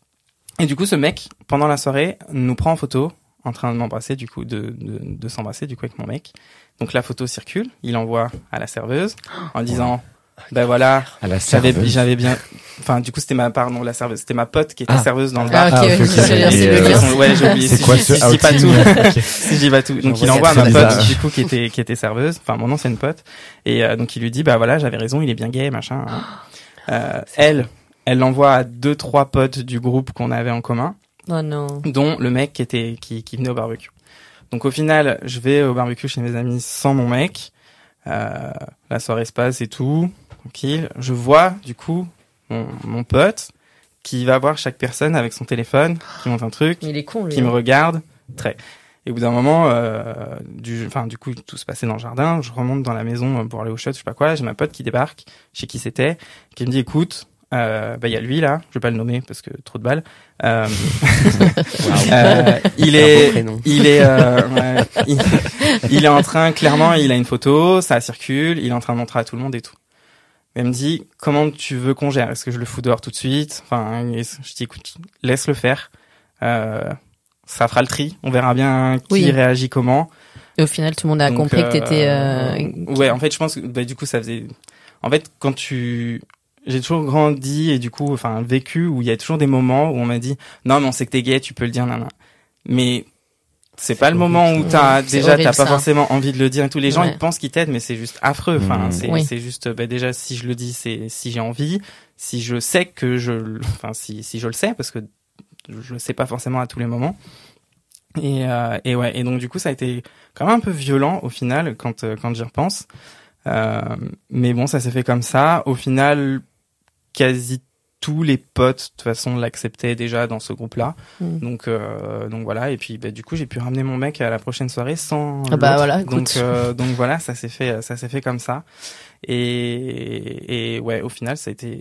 Et du coup ce mec pendant la soirée nous prend en photo en train de m'embrasser du coup de de, de s'embrasser du coup avec mon mec. Donc la photo circule il envoie à la serveuse en disant ben voilà À la j'avais serveuse. j'avais bien enfin du coup c'était ma pardon la serveuse c'était ma pote qui était Ah. serveuse dans le Ah, bar ok, Ah, ok, oui, ok. je veux dire, c'est Et, le euh, ouais j'ai oublié C'est si quoi je- ce si pas tout si dis pas tout. Donc il envoie à ma pote du coup qui était qui était serveuse, enfin mon ancienne pote, et euh, donc il lui dit bah voilà j'avais raison, il est bien gay machin. hein. Euh, elle, elle l'envoie à deux trois potes du groupe qu'on avait en commun, Oh non. dont le mec qui était qui qui venait au barbecue. Donc au final je vais au barbecue chez mes amis sans mon mec. Euh, la soirée se passe et tout, tranquille. Je vois du coup mon, mon pote qui va voir chaque personne avec son téléphone, qui monte un truc, Il est con lui. qui me hein. regarde très. Et au bout d'un moment euh, du enfin du coup tout se passait dans le jardin. Je remonte dans la maison pour aller au shot je sais pas quoi. J'ai ma pote qui débarque chez qui c'était qui me dit écoute euh, bah il y a lui là. Je vais pas le nommer parce que trop de balles. Euh, euh, il est il est euh, ouais, il, il est en train clairement il a une photo ça circule il est en train de montrer à tout le monde et tout elle me dit comment tu veux qu'on gère? Est-ce que je le fous dehors tout de suite? Enfin je dis écoute laisse le faire euh, ça fera le tri on verra bien qui Oui. réagit comment Et au final, tout le monde a Donc, compris que t'étais. euh, Euh... ouais en fait je pense que bah, du coup ça faisait en fait quand tu j'ai toujours grandi et du coup enfin vécu où il y a toujours des moments où on m'a dit non mais on sait que t'es gay tu peux le dire nan, nan. mais c'est pas le moment où t'as déjà t'as pas ça. forcément envie de le dire et tous les gens Ouais. ils pensent qu'ils t'aident mais c'est juste affreux enfin Mhm. c'est Oui. c'est juste bah, déjà si je le dis c'est si j'ai envie si je sais que je le- enfin si si je le sais parce que je le sais pas forcément à tous les moments et euh, et ouais et donc du coup ça a été quand même un peu violent au final quand euh, quand j'y repense euh, mais bon ça s'est fait comme ça au final quasi tous les potes de toute façon l'acceptaient déjà dans ce groupe là Mm. donc euh, donc voilà. Et puis bah, du coup j'ai pu ramener mon mec à la prochaine soirée sans Ah bah voilà, donc euh, donc voilà ça s'est fait ça s'est fait comme ça. Et et ouais au final ça a été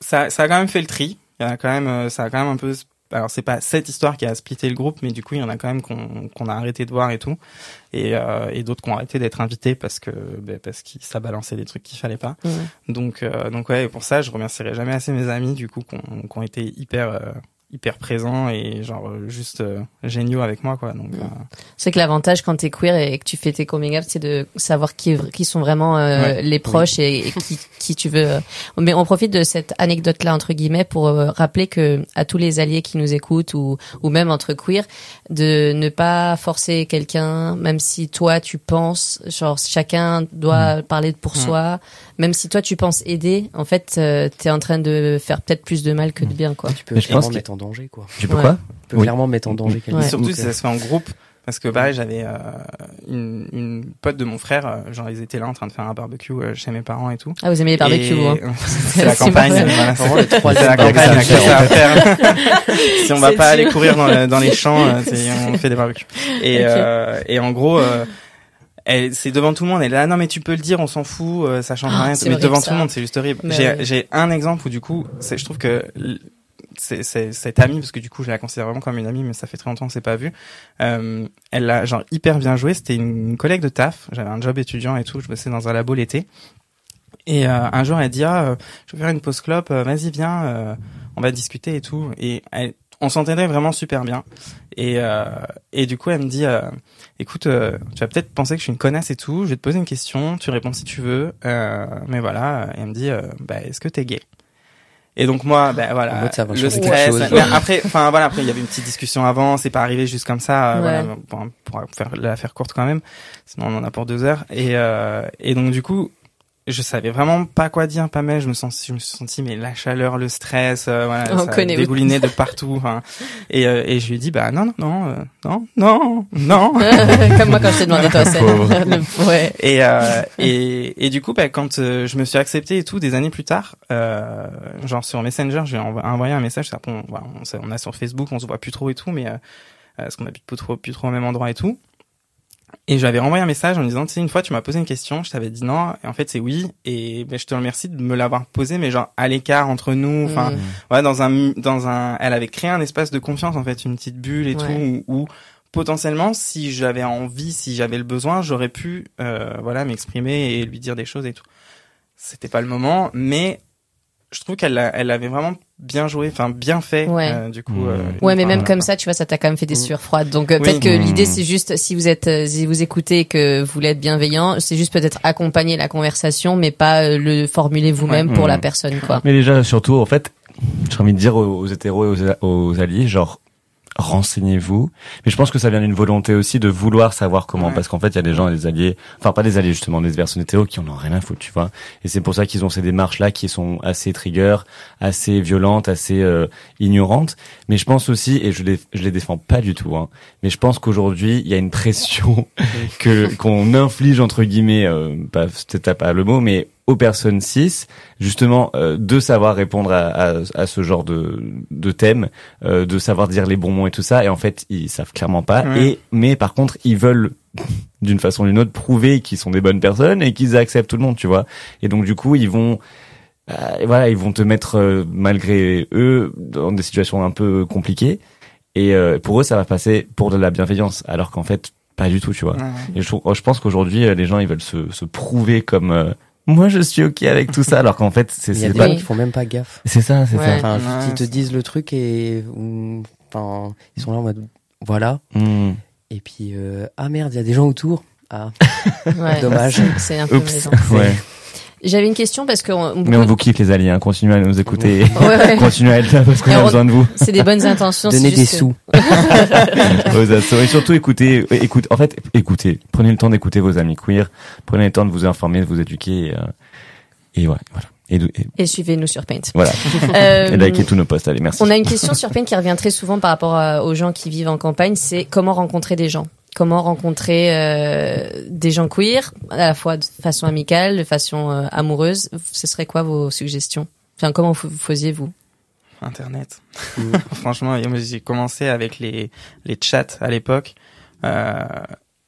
ça ça a quand même fait le tri. Il y a quand même euh, ça a quand même un peu alors c'est pas cette histoire qui a splitté le groupe mais du coup il y en a quand même qu'on a arrêté de voir et tout. Et euh, et d'autres qui ont arrêté d'être invités parce que ben, parce que ça balançait des trucs qu'il fallait pas. Donc euh, donc ouais et pour ça je remercierai jamais assez mes amis du coup qui ont qui ont été hyper euh, hyper présents et genre euh, juste euh, géniaux avec moi quoi donc euh, C'est que l'avantage quand t'es queer et que tu fais tes coming out, c'est de savoir qui, qui sont vraiment euh, Ouais. les proches et, et qui, qui tu veux. euh. Mais on profite de cette anecdote-là entre guillemets pour euh, rappeler que à tous les alliés qui nous écoutent ou ou même entre queer, de ne pas forcer quelqu'un, même si toi tu penses, genre chacun doit parler pour Mm. soi, même si toi tu penses aider, en fait euh, t'es en train de faire peut-être plus de mal que de bien quoi. Tu peux Mais je clairement pense mettre en danger, quoi. Tu peux Ouais. quoi Tu peux Oui. clairement mettre en danger quelqu'un. Ouais. Et surtout si ça se fait en groupe parce que pareil j'avais euh, une, une pote de mon frère euh, genre ils étaient là en train de faire un barbecue euh, chez mes parents et tout Ah vous aimez les barbecues Et- hein. c'est la campagne voilà, c'est la campagne ça à faire si on va pas aller courir dans, le- dans les champs euh, on fait des barbecues et euh, en gros euh, elle, c'est devant tout le monde. Elle est là, non mais tu peux le dire, on s'en fout, euh, ça change Ah, rien. c'est Mais horrible, devant ça. tout le monde, c'est juste horrible. J'ai un exemple où du coup, c'est- je trouve que c'est, c'est, cette amie, parce que du coup, je la considère vraiment comme une amie, mais ça fait très longtemps qu'on s'est pas vu. Euh, elle a genre hyper bien joué. C'était une, une collègue de taf. J'avais un job étudiant et tout. Je bossais dans un labo l'été. Et euh, un jour, elle dit ah, euh, je vais faire une pause clope. euh, Vas-y, viens, euh, on va discuter et tout. Et elle- on s'entendait vraiment super bien. Et euh, et du coup, elle me dit euh, écoute, euh, tu vas peut-être penser que je suis une connasse et tout. Je vais te poser une question. Tu réponds si tu veux. Euh, mais voilà. Et elle me dit euh, bah est-ce que t'es gay? Et donc moi, ben En voilà, mode, ça va le stress. chose. mais après, enfin voilà, après il y avait une petite discussion avant, c'est pas arrivé juste comme ça. euh, Ouais. voilà, pour, pour faire la faire courte quand même, sinon on en a pour deux heures. Et euh, et donc du coup, je savais vraiment pas quoi dire, pas mal. Je me sens, je me suis senti mais la chaleur, le stress, euh, voilà, On ça dégoulinait de partout. enfin. et euh, et je lui ai dit bah non non non euh, non non non. Comme moi quand je t'ai demandé toi, c'est ouais. Et, euh, et, et du coup, bah, quand euh, je me suis accepté et tout, des années plus tard, euh, genre sur Messenger, j'ai envo- envoyé un message. ça, On, voilà, on, on a sur Facebook, on se voit plus trop et tout, mais parce qu'on habite plus trop, plus trop au même endroit et tout. Et j'avais renvoyé un message en me disant, tu sais, une fois tu m'as posé une question, je t'avais dit non, et en fait c'est oui, et ben, je te remercie de me l'avoir posé, mais genre à l'écart entre nous, enfin, Mm. ouais, dans un, dans un, elle avait créé un espace de confiance en fait, une petite bulle et Ouais. tout, où, où potentiellement, si j'avais envie, si j'avais le besoin, j'aurais pu, euh, voilà, m'exprimer et lui dire des choses et tout. C'était pas le moment, mais je trouve qu'elle l'a- elle avait vraiment bien joué, enfin bien fait, Ouais. euh, du coup. Mmh. euh, Ouais, mais même comme ça, tu vois, ça t'a quand même fait des Mm. sueurs froides. Donc euh, Oui. peut-être que Mm. l'idée, c'est juste si vous êtes, si vous écoutez et que vous voulez être bienveillant, c'est juste peut-être accompagner la conversation, mais pas le formuler vous-même Ouais. pour la personne, quoi. Mais déjà, surtout, en fait, j'ai envie de dire aux, aux hétéros et aux, aux alliés, genre, renseignez-vous. Mais je pense que ça vient d'une volonté aussi de vouloir savoir comment, Ouais. parce qu'en fait, il y a des gens, des alliés, enfin pas des alliés justement, des personnes hétéros qui en ont rien à foutre, tu vois. Et c'est pour ça qu'ils ont ces démarches-là qui sont assez trigger, assez violentes, assez euh, ignorantes. Mais je pense aussi, et je les, je les défends pas du tout, hein, mais je pense qu'aujourd'hui, il y a une pression que qu'on inflige entre guillemets, euh, c'est peut-être pas le mot, mais aux personnes cis, justement, euh, de savoir répondre à, à, à ce genre de, de thème, euh, de savoir dire les bons mots et tout ça. Et en fait, ils savent clairement pas. Ouais. Et mais par contre, ils veulent d'une façon ou d'une autre prouver qu'ils sont des bonnes personnes et qu'ils acceptent tout le monde, tu vois. Et donc du coup, ils vont euh, voilà, ils vont te mettre euh, malgré eux dans des situations un peu compliquées. Et euh, pour eux, ça va passer pour de la bienveillance, alors qu'en fait, pas du tout, tu vois. ouais. Et je, je pense qu'aujourd'hui, euh, les gens, ils veulent se, se prouver comme euh, moi, je suis ok avec tout ça, alors qu'en fait, c'est Il y a c'est des pas. gens qui font même pas gaffe. C'est ça, c'est Ouais. ça. Enfin, Ouais, ils te disent le truc et ou- enfin ils sont là en mode voilà Hmm. et puis euh, ah merde il y a des gens autour ah Ouais, Dommage. c'est- un peu Oups. malaisant. Ouais. J'avais une question parce que on- Mais on vous kiffe les alliés, hein. continuez à nous écouter, Ouais, ouais. continuez à être là parce qu'on a besoin de vous. c'est des bonnes intentions. c'est donner des sous Aux assos. Et surtout écoutez, euh, écoute, en fait, écoutez, prenez le temps d'écouter vos amis queer, prenez le temps de vous informer, de vous éduquer, et, euh, et ouais, voilà. Et, de- et Et suivez-nous sur Paint. voilà. Euh, Et likez tous nos posts, allez, merci. On a une question sur Paint qui revient très souvent par rapport à- aux gens qui vivent en campagne, c'est comment rencontrer des gens? Comment rencontrer euh, des gens queer, à la fois de façon amicale, de façon euh, amoureuse Ce serait quoi vos suggestions? Enfin, comment vous vous faisiez vous? Internet. Mm. Franchement, j'ai commencé avec les, les chats à l'époque. Euh,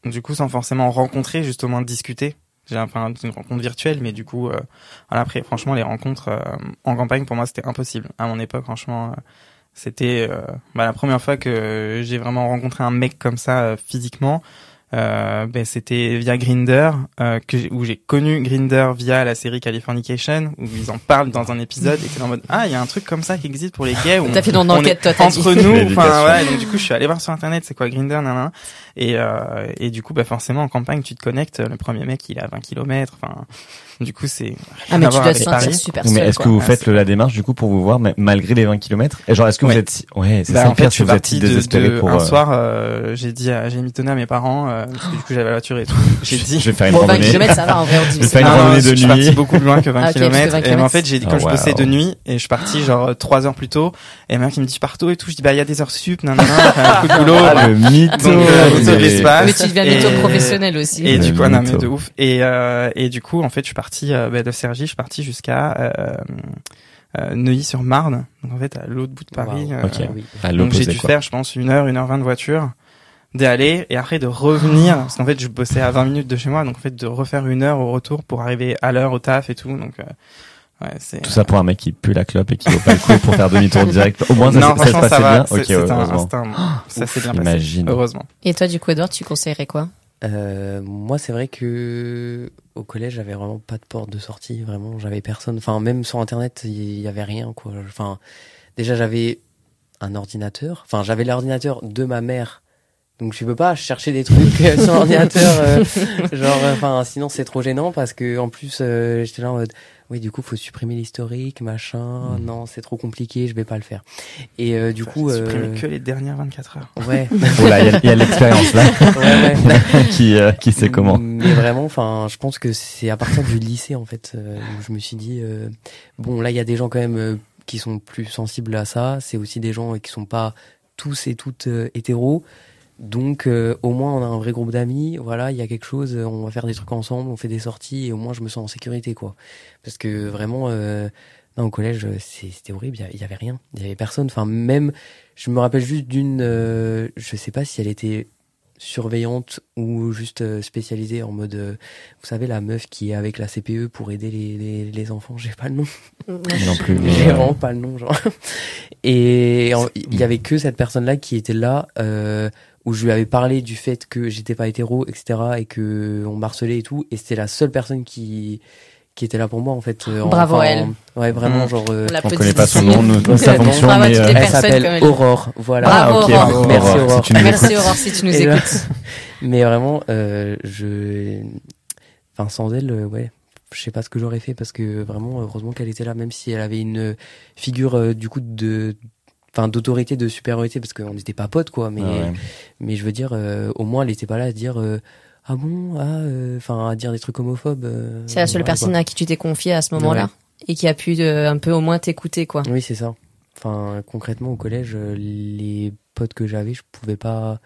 du coup, sans forcément rencontrer, juste au moins discuter. J'ai enfin une rencontre virtuelle, mais du coup, euh, après, franchement, les rencontres euh, en campagne, pour moi, c'était impossible. À mon époque, franchement, euh, c'était euh, bah, la première fois que j'ai vraiment rencontré un mec comme ça euh, physiquement. Euh, ben, c'était via Grinder euh, que j'ai- où j'ai connu Grinder via la série Californication où ils en parlent dans un épisode et t'es en mode ah il y a un truc comme ça qui existe pour les gays où T'as fait ton on enquête, est toi, entre dit. nous enfin voilà et donc du coup je suis allé voir sur internet c'est quoi Grinder nanana et euh, et du coup bah forcément en campagne tu te connectes le premier mec il est à 20 km enfin du coup c'est Ah mais tu dois te sentir Paris. super Mais seul. est-ce que vous Ouais, faites le- la démarche du coup pour vous voir mais malgré les 20 km Et genre est-ce que Ouais. vous êtes si- ouais c'est Bah, ça fait, pire je si suis vous êtes parti si de, désespéré de- pour un euh, soir, euh, j'ai dit, à- j'ai mitonné à mes parents, euh, parce que du coup j'avais la voiture et tout. J'ai dit, je vais faire une Bon, 20 randonnée. km, ça va en vrai, on dit. Faire une pas- Ah, randonnée je de suis parti nuit. beaucoup plus loin que 20 Ah, ok, parce que 20 km. Et en fait, j'ai, Ah, comme je bossais de nuit, et je suis parti genre 3 heures plus tôt, et mec il me dit, tôt et tout, je dis, bah, il y a des heures sup, nan, nan, nan, enfin, un coup de boulot. Ah, le mytho. Euh, mytho de Mais- l'espace. Mais tu deviens bientôt professionnel aussi. Et Le du coup, ah, non, mais mytho. de ouf. Et, euh, et du coup, en fait, je suis parti, euh, bah, de Cergy, je suis parti jusqu'à, euh, euh, Neuilly-sur-Marne. Donc, en fait, à l'autre bout de Paris. Wow. euh, Ok. oui. À donc j'ai dû quoi. faire, je pense, une heure, une heure vingt de voiture, d'aller et après de revenir, parce qu'en fait je bossais à 20 minutes de chez moi, donc en fait de refaire une heure au retour pour arriver à l'heure au taf et tout. Donc euh, Ouais, c'est. Tout ça pour un mec qui pue la clope et qui vaut pas le coup pour faire demi-tour direct. Au moins, ça, non, ça passait ça va. bien. C'est- Ok, un- heureusement. un- ça s'est bien passé. Imagine. Heureusement. Et toi, du coup, Edouard, tu conseillerais quoi? Euh, moi, c'est vrai que au collège, j'avais vraiment pas de porte de sortie. Vraiment, j'avais personne. Enfin, même sur Internet, il y avait rien. Quoi. Enfin, déjà, j'avais un ordinateur. Enfin, j'avais l'ordinateur de ma mère. Donc, je peux pas chercher des trucs sur l'ordinateur. euh, genre, euh, enfin, sinon, c'est trop gênant parce que en plus, j'étais là en mode. Oui, du coup, faut supprimer l'historique, machin. Non, c'est trop compliqué, je vais pas le faire. Et euh, du Faut coup, supprimer euh, que les dernières 24 heures. ouais. Oh là, il y a- il y a l'expérience là Ouais, ouais. qui euh, qui sait comment. Mais vraiment, enfin, je pense que c'est à partir du lycée en fait euh, où je me suis dit euh, bon là il y a des gens quand même euh, qui sont plus sensibles à ça. C'est aussi des gens euh, qui sont pas tous et toutes euh, hétéros. Donc euh, au moins on a un vrai groupe d'amis. Voilà, il y a quelque chose. euh, On va faire des trucs ensemble, on fait des sorties et au moins je me sens en sécurité quoi. Parce que vraiment. Euh, non, au collège, c'était horrible. Il y avait rien. Il y avait personne. Enfin, même, je me rappelle juste d'une. euh, je sais pas si elle était surveillante ou juste euh, spécialisée en mode, euh, vous savez, la meuf qui est avec la CPE pour aider les, les, les enfants, j'ai pas le nom. Non plus. J'ai vraiment pas le nom, genre. Et il y avait que cette personne-là qui était là, euh, où je lui avais parlé du fait que j'étais pas hétéro, etc., et que on m'harcelait et tout, et c'était la seule personne qui qui était là pour moi en fait. euh, en- Bravo enfin, elle. en- Ouais, vraiment, Mmh. genre. euh, On la On peut connaît pas son nom, nous, nous, sa fonction, mais euh, elle s'appelle. Aurore, voilà. Ah, Bravo, ok, Aurore. Aurore, Merci, si Aurore. nous Merci. Aurore si tu nous là- écoutes. Mais vraiment, euh, je, enfin sans elle, euh, ouais, je sais pas ce que j'aurais fait parce que vraiment, heureusement qu'elle était là, même si elle avait une figure euh, du coup de, enfin d'autorité, de supériorité, parce qu'on n'était pas potes quoi. Mais, Ah ouais. mais je veux dire, euh, au moins elle était pas là à dire. euh, ah bon ah euh, enfin à dire des trucs homophobes euh, C'est la seule voilà, personne quoi. à qui tu t'es confié à ce moment-là et qui a pu euh, un peu au moins t'écouter quoi. oui c'est ça enfin concrètement au collège les potes que j'avais je pouvais pas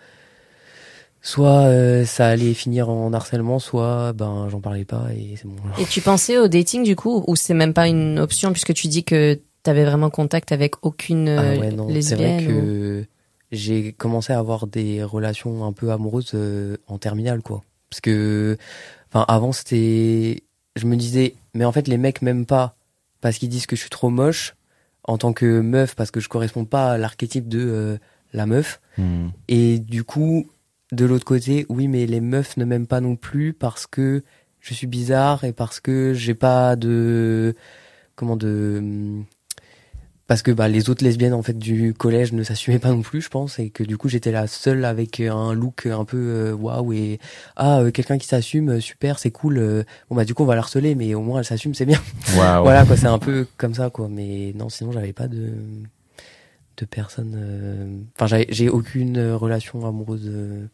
soit euh, ça allait finir en harcèlement soit ben j'en parlais pas et c'est bon. Et tu pensais au dating du coup ou c'est même pas une option puisque tu dis que t'avais vraiment contact avec aucune Ah euh, ouais, non, c'est lesbienne vrai ou- que j'ai commencé à avoir des relations un peu amoureuses euh, en terminale, quoi. Parce que, enfin, avant, c'était, je me disais, mais en fait, les mecs m'aiment pas parce qu'ils disent que je suis trop moche en tant que meuf parce que je corresponds pas à l'archétype de euh, la meuf. Hmm. Et du coup, de l'autre côté, oui, mais les meufs ne m'aiment pas non plus parce que je suis bizarre et parce que j'ai pas de comment de parce que bah, les autres lesbiennes en fait du collège ne s'assumaient pas non plus, je pense, et que du coup j'étais la seule avec un look un peu euh, waouh et ah euh, quelqu'un qui s'assume, euh, super, c'est cool. euh, bon bah du coup on va la harceler, mais au moins elle s'assume, c'est bien. Voilà quoi, c'est un peu comme ça quoi. Mais non, sinon j'avais pas de de personne. euh, Enfin j'ai aucune euh, relation amoureuse euh,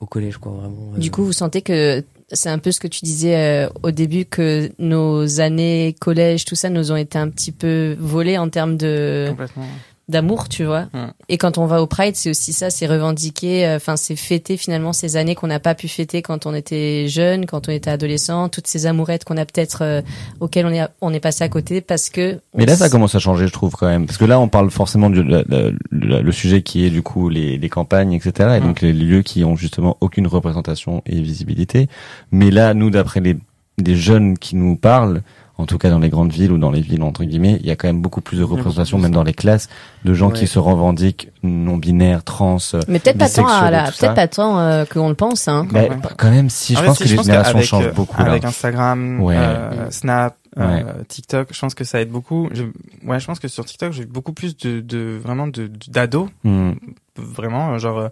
au collège quoi, vraiment. euh. Du coup, vous sentez que c'est un peu ce que tu disais euh, au début que nos années collège, tout ça, nous ont été un petit peu volées en termes de Complètement. D'amour, tu vois. Mm. Et quand on va au Pride, c'est aussi ça, c'est revendiquer, euh, enfin, c'est fêter finalement ces années qu'on n'a pas pu fêter quand on était jeune, quand on était adolescent, toutes ces amourettes qu'on a peut-être euh, auxquelles on est on est passé à côté parce que. Mais là, ça commence à changer, je trouve quand même, parce que là, on parle forcément du le, le- le- le sujet qui est du coup les, les campagnes, etc. Et donc les lieux qui ont justement aucune représentation et visibilité. Mais là, nous, d'après les des jeunes qui nous parlent, en tout cas dans les grandes villes ou dans les villes entre guillemets, il y a quand même beaucoup plus de beaucoup représentation, même dans les classes, de gens Ouais. qui se revendiquent non binaires, trans. euh, Mais peut-être pas tant peut-être pas tant euh, qu'on le pense, hein. Mais Ouais. quand même, si je En pense si, que les générations changent euh, beaucoup. là. Avec Instagram, Ouais. euh, Snap, euh. TikTok, je pense que ça aide beaucoup. Je, ouais, je pense que sur TikTok, j'ai beaucoup plus de, de vraiment de d'ados, Hmm. vraiment euh, genre.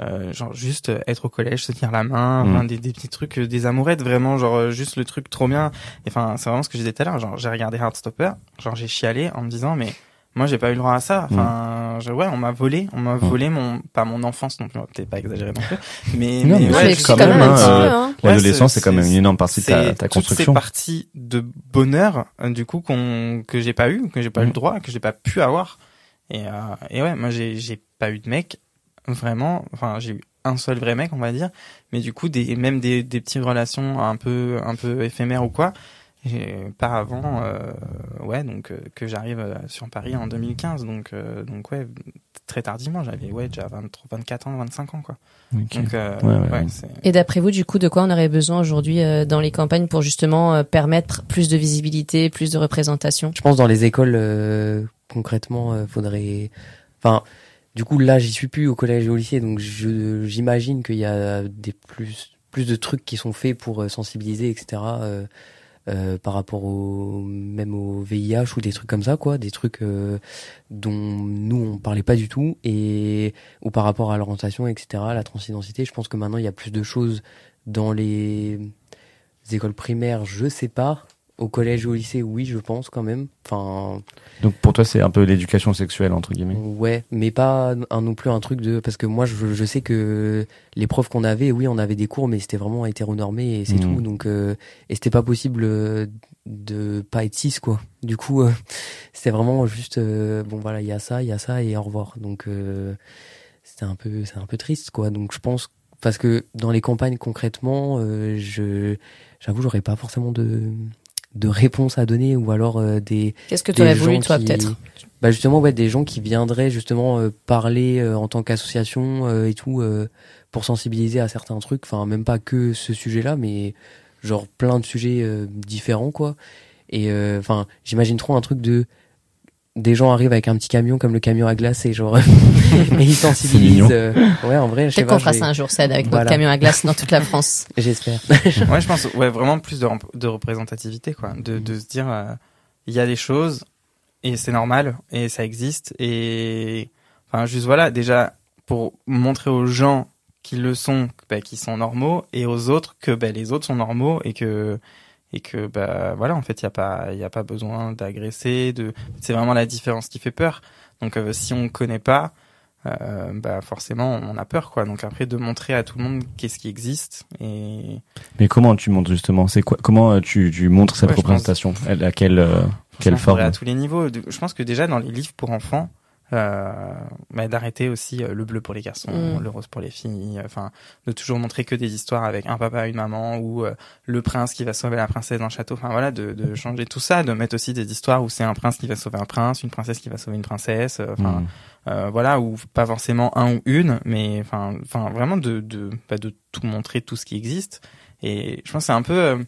Euh, genre juste euh, être au collège, se tenir la main, Mm. enfin, des, des petits trucs, euh, des amourettes, vraiment genre juste le truc trop bien. Et, Enfin, c'est vraiment ce que je disais tout à l'heure. Genre j'ai regardé Heartstopper, genre j'ai chialé en me disant mais moi j'ai pas eu le droit à ça. Enfin, je- ouais, on m'a volé, on m'a Mm. volé mon pas mon enfance non plus, peut-être pas exagérer non plus, mais Non, mais ouais, mais juste quand même même, hein, euh, hein. Ouais, L'adolescence, c'est- c'est quand même une énorme partie de ta, c'est ta construction. parties de bonheur du coup qu'on que j'ai pas eu que j'ai pas eu le droit que j'ai pas pu avoir et euh, et ouais moi j'ai j'ai pas eu de mec vraiment enfin j'ai eu un seul vrai mec on va dire mais du coup des même des des petites relations un peu un peu éphémères ou quoi et par avant euh, ouais donc euh, que j'arrive euh, sur Paris en 2015 donc euh, donc ouais très tardivement. J'avais ouais déjà 23, 24 ans, 25 ans quoi. Donc euh, Ouais, ouais, ouais, Et d'après vous, du coup, de quoi on aurait besoin aujourd'hui euh, dans les campagnes pour justement euh, permettre plus de visibilité, plus de représentation? Je pense dans les écoles, euh, concrètement, euh, faudrait. Enfin, du coup, là, j'y suis plus au collège et au lycée, donc j'imagine qu'il y a des plus plus de trucs qui sont faits pour euh, sensibiliser, etc. euh, euh, par rapport au même au VIH ou des trucs comme ça, quoi, des trucs euh, dont nous on parlait pas du tout et ou par rapport à l'orientation, etc. La transidentité, je pense que maintenant il y a plus de choses dans les écoles primaires, je sais pas. Au collège et au lycée, oui, je pense quand même. Enfin, Donc pour toi, c'est un peu l'éducation sexuelle entre guillemets. ouais, mais pas un, non plus un truc de parce que moi je, je sais que les profs qu'on avait, oui, on avait des cours, mais c'était vraiment hétéronormé et c'est Mhm. tout. Donc euh, et c'était pas possible euh, de pas être cis quoi. Du coup, euh, c'était vraiment juste euh, bon voilà, il y a ça, il y a ça et au revoir. Donc euh, c'était un peu c'est un peu triste quoi. Donc je pense parce que dans les campagnes concrètement, euh, je j'avoue j'aurais pas forcément de de réponse à donner ou alors euh, des Qu'est-ce que tu des aurais voulu, toi, qui- peut-être bah justement ouais des gens qui viendraient justement euh, parler euh, en tant qu'association euh, et tout euh, pour sensibiliser à certains trucs. Enfin même pas que ce sujet-là mais genre plein de sujets euh, différents quoi. Et euh, enfin j'imagine trop un truc de des gens arrivent avec un petit camion comme le camion à glace et genre et ils sensibilisent euh, ouais en vrai je sais Peut-être pas qu'on fera ça un jour, Ced, avec Voilà. notre camion à glace dans toute la France. j'espère ouais, je pense ouais vraiment plus de, rep- de représentativité quoi, de, de se dire euh, il y a des choses et c'est normal et ça existe et enfin juste voilà déjà pour montrer aux gens qui le sont bah, qui sont normaux et aux autres que bah, les autres sont normaux et que et que bah voilà en fait il y a pas il y a pas besoin d'agresser de c'est vraiment la différence qui fait peur. Donc euh, si on connaît pas euh, bah forcément on a peur quoi. Donc après de montrer à tout le monde qu'est-ce qui existe et Mais comment tu montres justement? C'est quoi Comment euh, tu, tu montres cette Ouais, pense- représentation? Elle- À quelle euh, quelle forme? À tous les niveaux. Je pense que déjà dans les livres pour enfants, euh, bah, d'arrêter aussi euh, le bleu pour les garçons, Mm. le rose pour les filles. Enfin, de toujours montrer que des histoires avec un papa, une maman ou euh, le prince qui va sauver la princesse dans le château. Enfin voilà, de, de changer tout ça, de mettre aussi des histoires où c'est un prince qui va sauver un prince, une princesse qui va sauver une princesse. Enfin. Hmm. Euh, voilà ou pas forcément un ou une mais enfin enfin vraiment de de bah, de tout montrer tout ce qui existe et je pense que c'est un peu euh,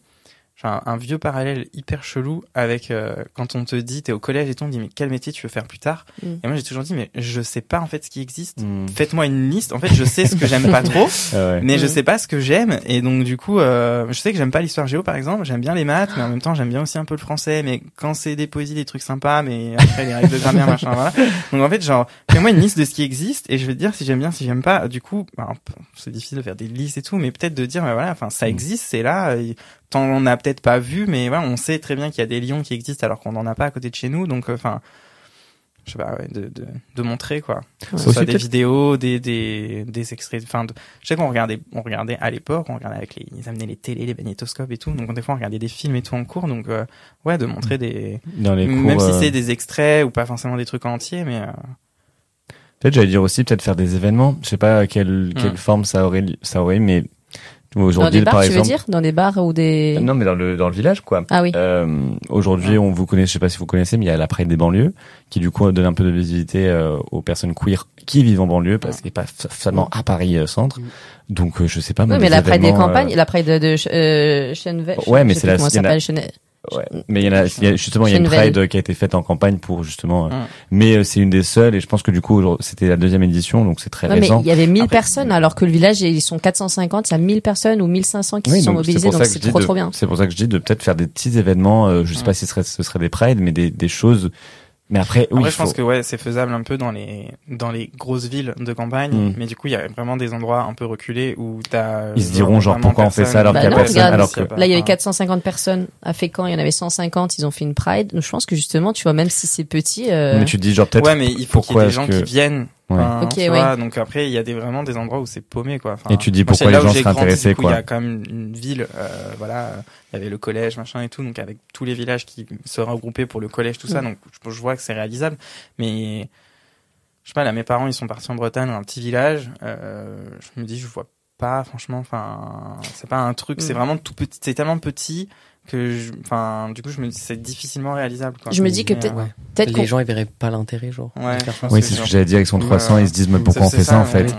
un vieux parallèle hyper chelou avec euh, quand on te dit t'es au collège et tout, on te dit mais quel métier tu veux faire plus tard Mm. et moi j'ai toujours dit mais je sais pas en fait ce qui existe Hmm. faites-moi une liste en fait je sais ce que j'aime pas trop Ah ouais. mais je Mm. sais pas ce que j'aime et donc du coup euh, je sais que j'aime pas l'histoire géo par exemple j'aime bien les maths mais en même temps j'aime bien aussi un peu le français mais quand c'est des poésies des trucs sympas mais après les règles de grammaire machin voilà donc en fait genre fais-moi une liste de ce qui existe et je vais te dire si j'aime bien si j'aime pas du coup bah, c'est difficile de faire des listes et tout mais peut-être de dire bah, voilà enfin ça Mm. existe c'est là et tant on n'a peut-être pas vu mais voilà on sait très bien qu'il y a des lions qui existent alors qu'on n'en a pas à côté de chez nous donc euh, enfin je sais pas ouais, de, de de montrer quoi ce soit aussi des vidéos, des, des, des extraits, enfin, de- je sais qu'on regardait, on regardait à l'époque, on regardait avec les, ils amenaient les télés, les magnétoscopes et tout, donc des fois on regardait des films et tout en cours, donc, euh, ouais, de montrer des, Dans les cours. même si euh, c'est des extraits ou pas forcément des trucs entiers, mais, euh, Peut-être j'allais dire aussi peut-être faire des événements. Je sais pas quelle quelle Hmm. forme ça aurait ça aurait, mais vois, Dans aujourd'hui des bars, par tu veux exemple. dire? Dans des bars ou des... Non, mais dans le dans le village quoi. Ah oui. Euh, aujourd'hui, on vous connaît, je sais pas si vous connaissez, mais il y a la Pride des banlieues qui du coup donne un peu de visibilité euh, aux personnes queer qui vivent en banlieue parce qu'il n'est pas seulement à Paris euh, centre. Donc euh, je sais pas. Oui, mais la Pride des campagnes, euh, la Pride de, de euh, Cheneve- Ouais, mais c'est la- comment ça a- s'appelle, Ouais. Mais il y en a, y a- justement, il y a une. Pride qui a été faite en campagne pour justement. euh, Mm. Mais euh, c'est une des seules et je pense que du coup c'était la deuxième édition, donc c'est très Ouais, mais récent. il y avait 1000 Après- personnes, alors que le village, ils sont 450, il y a 1000 personnes ou 1500 qui Oui, se sont pour donc c'est trop de- trop bien. C'est pour ça que je dis de peut-être faire des petits événements. euh, je sais Ouais. pas si ce serait, ce serait des prides, mais des, des choses. Mais après, oui, après, je pense que ouais, c'est faisable un peu dans les, dans les grosses villes de campagne, Mm. mais du coup, il y a vraiment des endroits un peu reculés où t'as, Ils se diront, genre, vraiment pourquoi on fait ça alors Bah qu'il y a non, personne, regarde, alors que- pas- Là, il y avait enfin, 450 personnes. À Fécamp, il y en avait 150, ils ont fait une Pride. Donc je pense que justement, tu vois, même si c'est petit, euh, Mais tu te dis genre peut-être. Ouais, mais il faut qu'il y ait des gens que- qui viennent. Ouais. Enfin, Ok, tu ouais. vois, donc après, il y a des, vraiment des endroits où c'est paumé, quoi. Enfin, Et tu dis moi, pourquoi là les gens seraient intéressés, coup, Il y quoi. a quand même une ville, euh, voilà, il y avait le collège, machin et tout, donc avec tous les villages qui se regroupaient pour le collège, tout ça, Mm. donc je, je vois que c'est réalisable. Mais, je sais pas, là, mes parents, ils sont partis en Bretagne, dans un petit village, euh, je me dis, je vois pas, franchement, enfin, c'est pas un truc, c'est Mm. vraiment tout petit, c'est tellement petit que je, enfin, du coup, je me dis c'est difficilement réalisable. Quoi. Je me dis que peut-être, euh, peut-être Les gens ils verraient pas l'intérêt genre. Ouais, Oui, c'est ce que j'allais dire avec son 300, Ouais. ils se disent mais pourquoi on fait ça, en ouais. fait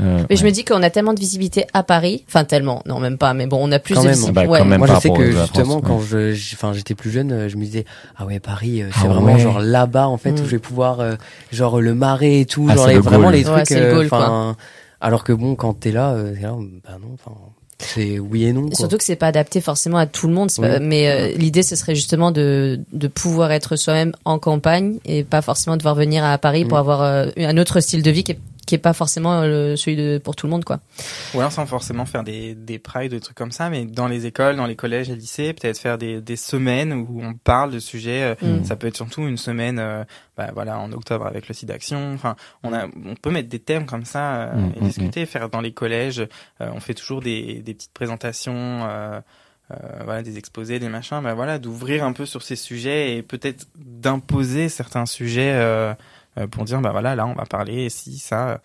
Euh, Mais je ouais. me dis qu'on a tellement de visibilité à Paris, enfin tellement, non même pas, mais bon, on a plus Quand de même. visibilité. Bah, ouais. quand même Moi je sais que justement France, quand ouais. je, enfin j'étais plus jeune, je me disais ah ouais Paris euh, c'est Ah vraiment ouais. genre là-bas en fait Mm. où je vais pouvoir euh, genre le marais et tout, Ah, genre les- le vraiment goal. les Ouais, trucs. goal, alors que bon quand t'es là, euh, là, bah non, enfin c'est oui et non. Quoi. Surtout que c'est pas adapté forcément à tout le monde, c'est Oui. pas- mais euh, l'idée ce serait justement de de pouvoir être soi-même en campagne et pas forcément devoir venir à Paris pour Mm. avoir euh, un autre style de vie qui est qui est pas forcément euh, le, celui de pour tout le monde quoi. Ou alors sans forcément faire des, des prides, des trucs comme ça, mais dans les écoles, dans les collèges et lycées, peut-être faire des, des semaines où on parle de sujets. euh, Mm. Ça peut être surtout une semaine, euh, bah, voilà, en octobre avec le site d'action. Enfin, on a, on peut mettre des thèmes comme ça euh, Mm, et mm, discuter, faire dans les collèges. euh, on fait toujours des, des petites présentations. Euh, euh, voilà des exposés des machins bah voilà d'ouvrir un peu sur ces sujets et peut-être d'imposer certains sujets euh, pour dire bah voilà là on va parler si ça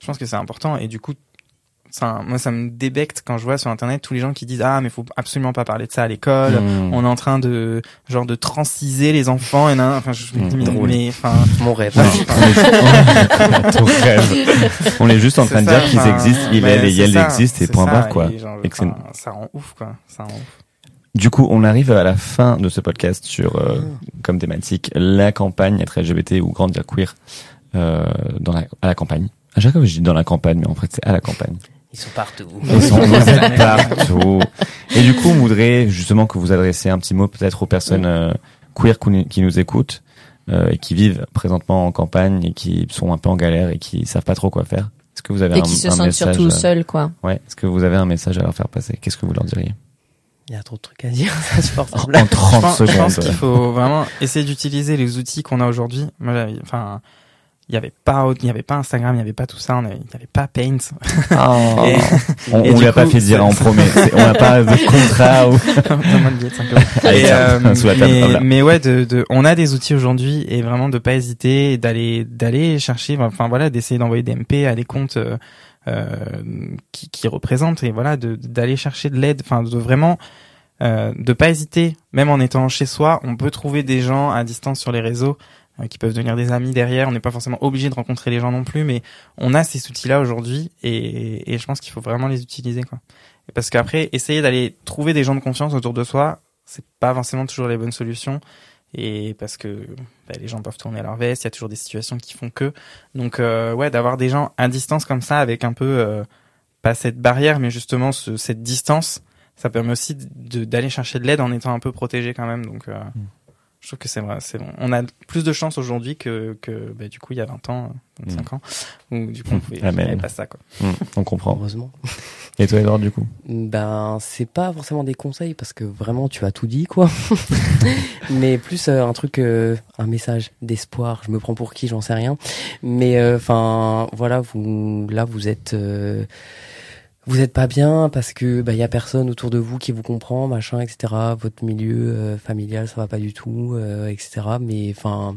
je pense que c'est important. Et du coup ça, moi ça me débecte quand je vois sur internet tous les gens qui disent ah mais faut absolument pas parler de ça à l'école. Mmh. on est en train de genre de tranciser les enfants et nan, enfin je me dis Mmh, mais, enfin. Mon rêve. Non, on est, Ton rêve. On est juste en train de ça, dire qu'ils existent, il est et elle ça, existe et point barre quoi. et genre, Et que c'est- enfin, ça rend ouf quoi. Ça rend ouf. Du coup, on arrive à la fin de ce podcast sur euh, comme thématique la campagne être LGBT ou grandir queer euh, dans la, à la campagne. À chaque fois, je dis dans la campagne, mais en fait, c'est à la campagne. Ils sont partout. Ils sont vous êtes partout. Et du coup, on voudrait justement que vous adressiez un petit mot peut-être aux personnes euh, queer qui- qui nous écoutent euh, et qui vivent présentement en campagne et qui sont un peu en galère et qui savent pas trop quoi faire. Est-ce que vous avez Et un, qui se un sentent message surtout euh, seuls quoi. Ouais. Est-ce que vous avez un message à leur faire passer? Qu'est-ce que vous leur diriez? Il y a trop de trucs à dire, ça se porte En 30 je pense, je secondes. pense qu'il faut vraiment essayer d'utiliser les outils qu'on a aujourd'hui. Moi, j'avais- enfin, il y avait pas, il y avait pas Instagram, il y avait pas tout ça, on avait- il y avait pas Paint. Oh. Et- on et on du lui a pas fait dire, on promet. On n'a pas de contrat ou. Donne-moi le billet de 5 euros. Allez, Et, tiens, euh, la mais, mais ouais, de, de, on a des outils aujourd'hui et vraiment de pas hésiter d'aller, d'aller chercher, enfin voilà, d'essayer d'envoyer des MP à des comptes euh, qui, qui représentent et voilà, d'aller chercher de l'aide, enfin de vraiment euh, de pas hésiter, même en étant chez soi, on peut trouver des gens à distance sur les réseaux euh, qui peuvent devenir des amis derrière. On n'est pas forcément obligé de rencontrer les gens non plus, mais on a ces outils-là aujourd'hui et, et je pense qu'il faut vraiment les utiliser quoi. Parce qu'après, essayer d'aller trouver des gens de confiance autour de soi, c'est pas forcément toujours les bonnes solutions. Et parce que bah, les gens peuvent tourner leur veste, il y a toujours des situations qui font que. Donc euh, ouais, d'avoir des gens à distance comme ça, avec un peu euh, pas cette barrière, mais justement ce, cette distance, ça permet aussi d'aller chercher de l'aide en étant un peu protégé quand même. Donc euh, je trouve que c'est vrai, c'est bon. On a plus de chance aujourd'hui que que bah, du coup il y a 20 ans, 25 ans, où du coup on pouvait avait pas ça quoi. Hmm, on comprend. Heureusement. Et toi, Edouard, du coup Ben, c'est pas forcément des conseils parce que vraiment tu as tout dit quoi. Mais plus euh, un truc, euh, un message d'espoir. Je me prends pour qui, j'en sais rien. Mais euh, enfin, voilà, vous là vous êtes, euh, vous êtes pas bien parce que bah il y a personne autour de vous qui vous comprend, machin, etc. Votre milieu familial ça va pas du tout, euh, etc. Mais enfin.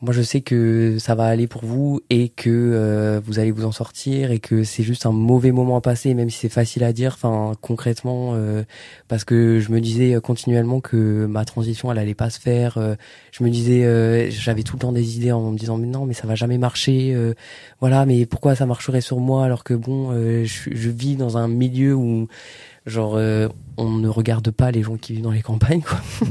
Moi, je sais que ça va aller pour vous et que euh, vous allez vous en sortir et que c'est juste un mauvais moment à passer, même si c'est facile à dire. Enfin, concrètement, euh, parce que je me disais euh, continuellement que ma transition, elle allait pas se faire. euh, je me disais, euh, j'avais tout le temps des idées en me disant mais non, mais ça va jamais marcher. euh, voilà, mais pourquoi ça marcherait sur moi alors que bon, euh, je, je vis dans un milieu où genre euh, on ne regarde pas les gens qui vivent dans les campagnes, quoi.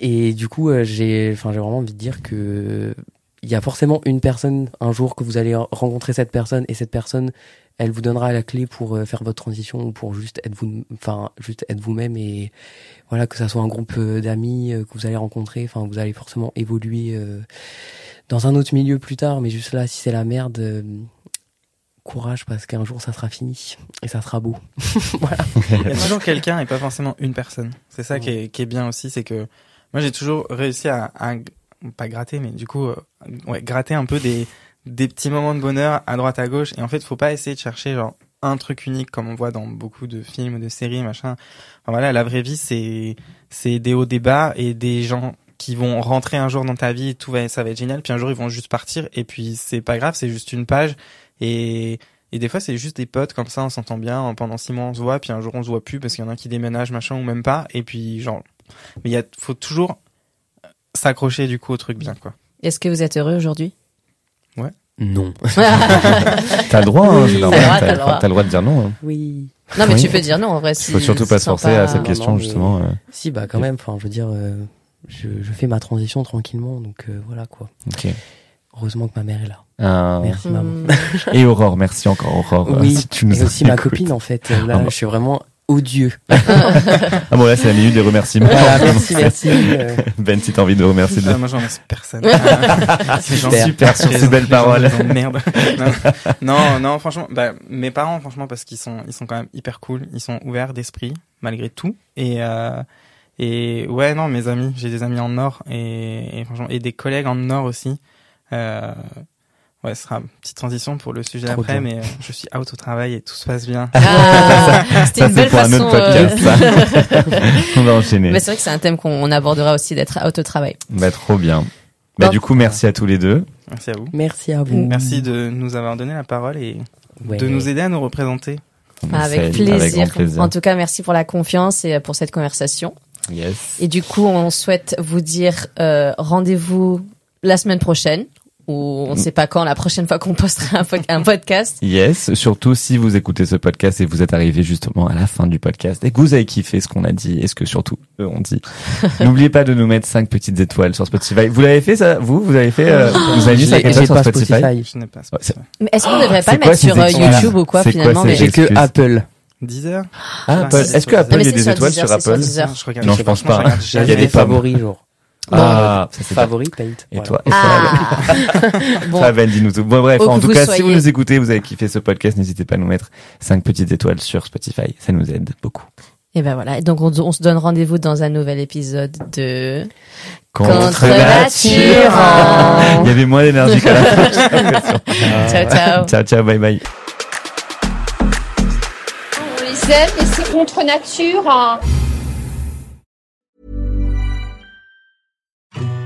Et du coup, euh, j'ai, enfin, j'ai vraiment envie de dire que il y a forcément une personne un jour que vous allez rencontrer cette personne et cette personne, elle vous donnera la clé pour euh, faire votre transition ou pour juste être vous, enfin, juste être vous-même et voilà que ça soit un groupe euh, d'amis euh, que vous allez rencontrer. Enfin, vous allez forcément évoluer euh, dans un autre milieu plus tard, mais juste là, si c'est la merde. euh, Courage parce qu'un jour ça sera fini et ça sera beau. voilà. Il y a toujours quelqu'un et pas forcément une personne. C'est ça qui est, qui est bien aussi, c'est que moi j'ai toujours réussi à, à pas gratter, mais du coup, euh, ouais, gratter un peu des des petits moments de bonheur à droite à gauche. Et en fait, faut pas essayer de chercher genre un truc unique comme on voit dans beaucoup de films de séries, machin. Enfin voilà, la vraie vie c'est c'est des hauts, des bas et des gens qui vont rentrer un jour dans ta vie, tout va, ça va être génial. Puis un jour ils vont juste partir et puis c'est pas grave, c'est juste une page et et des fois, c'est juste des potes comme ça, on s'entend bien. Pendant six mois, on se voit, puis un jour, on se voit plus parce qu'il y en a qui déménage, machin, ou même pas. Et puis, genre, mais il faut toujours s'accrocher du coup au truc bien, quoi. Est-ce que vous êtes heureux aujourd'hui? Ouais. Non. T'as le droit, hein, vrai, T'as le le droit- le de dire non. hein. Oui. Non, mais Oui. tu peux dire non en vrai. Si, Faut surtout pas se forcer à cette Non, question, non, mais- justement. euh. Si, bah quand même, enfin, je veux dire, euh, je, je fais ma transition tranquillement, donc euh, voilà quoi. Ok. Heureusement que ma mère est là. Euh, Merci maman. Et Aurore, merci encore Aurore. Oui, si tu nous et aussi ma copine en fait. Là, Ah je suis vraiment odieux. Ah bon, là, c'est la minute des remerciements. Voilà, merci, merci. Ben, si t'as envie de remercier de Ah, moi, j'en remercie personne. C'est Super. Super, sur ces belles paroles. Merde. Non, non, non, franchement, bah, mes parents, franchement, parce qu'ils sont, ils sont quand même hyper cool. Ils sont ouverts d'esprit, malgré tout. Et, euh, et ouais, non, mes amis, j'ai des amis en Nord et, et franchement, et des collègues en Nord aussi. Euh, ouais, ce sera une petite transition pour le sujet Trop après, bien. mais euh, je suis out au travail et tout se passe bien. Ah, c'était Ça, une c'est belle pour un façon. autre podcast, ça. on va enchaîner. Mais c'est vrai que c'est un thème qu'on abordera aussi d'être out au travail. Bah, trop bien. Bah, Bon. du coup, merci à tous les deux. Merci à vous. merci à vous. Merci de nous avoir donné la parole et Ouais. de nous aider à nous représenter. On Avec plaisir. En tout cas, merci pour la confiance et pour cette conversation. Yes. Et du coup, on souhaite vous dire euh, rendez-vous la semaine prochaine ou on ne sait pas quand la prochaine fois qu'on postera un, po- un podcast. Yes, surtout si vous écoutez ce podcast et vous êtes arrivé justement à la fin du podcast et que vous avez kiffé ce qu'on a dit et ce que surtout eux ont dit. N'oubliez pas de nous mettre cinq petites étoiles sur Spotify. Vous l'avez fait ça? Vous Vous avez fait euh, Vous avez mis J'ai- 5 j'ai étoiles sur Spotify, Spotify? Je n'ai pas Ouais, c'est- Mais est-ce qu'on ne devrait pas le mettre sur euh, YouTube ou quoi finalement mais... J'ai que. Apple. 10 heures Ah, Apple. Est-ce que Deezer. Apple il y a c'est des sur étoiles Deezer, sur Apple? Deezer. Je regarde. Non, je pense pas. Il y a des favoris, genre. Ah, ça Favori, Paint. Et Voilà. toi Ah Bon, Ça va, dis-nous tout. Bon, bref, en tout cas, si vous nous écoutez, vous avez kiffé ce podcast, n'hésitez pas à nous mettre 5 petites étoiles sur Spotify. Ça nous aide beaucoup. et ben voilà. Et donc on, on se donne rendez-vous dans un nouvel épisode de Contre nature. Il y avait moins d'énergie qu'à la fin. Ciao ciao. Ciao, ciao, bye bye. On les aime et c'est contre nature. hein.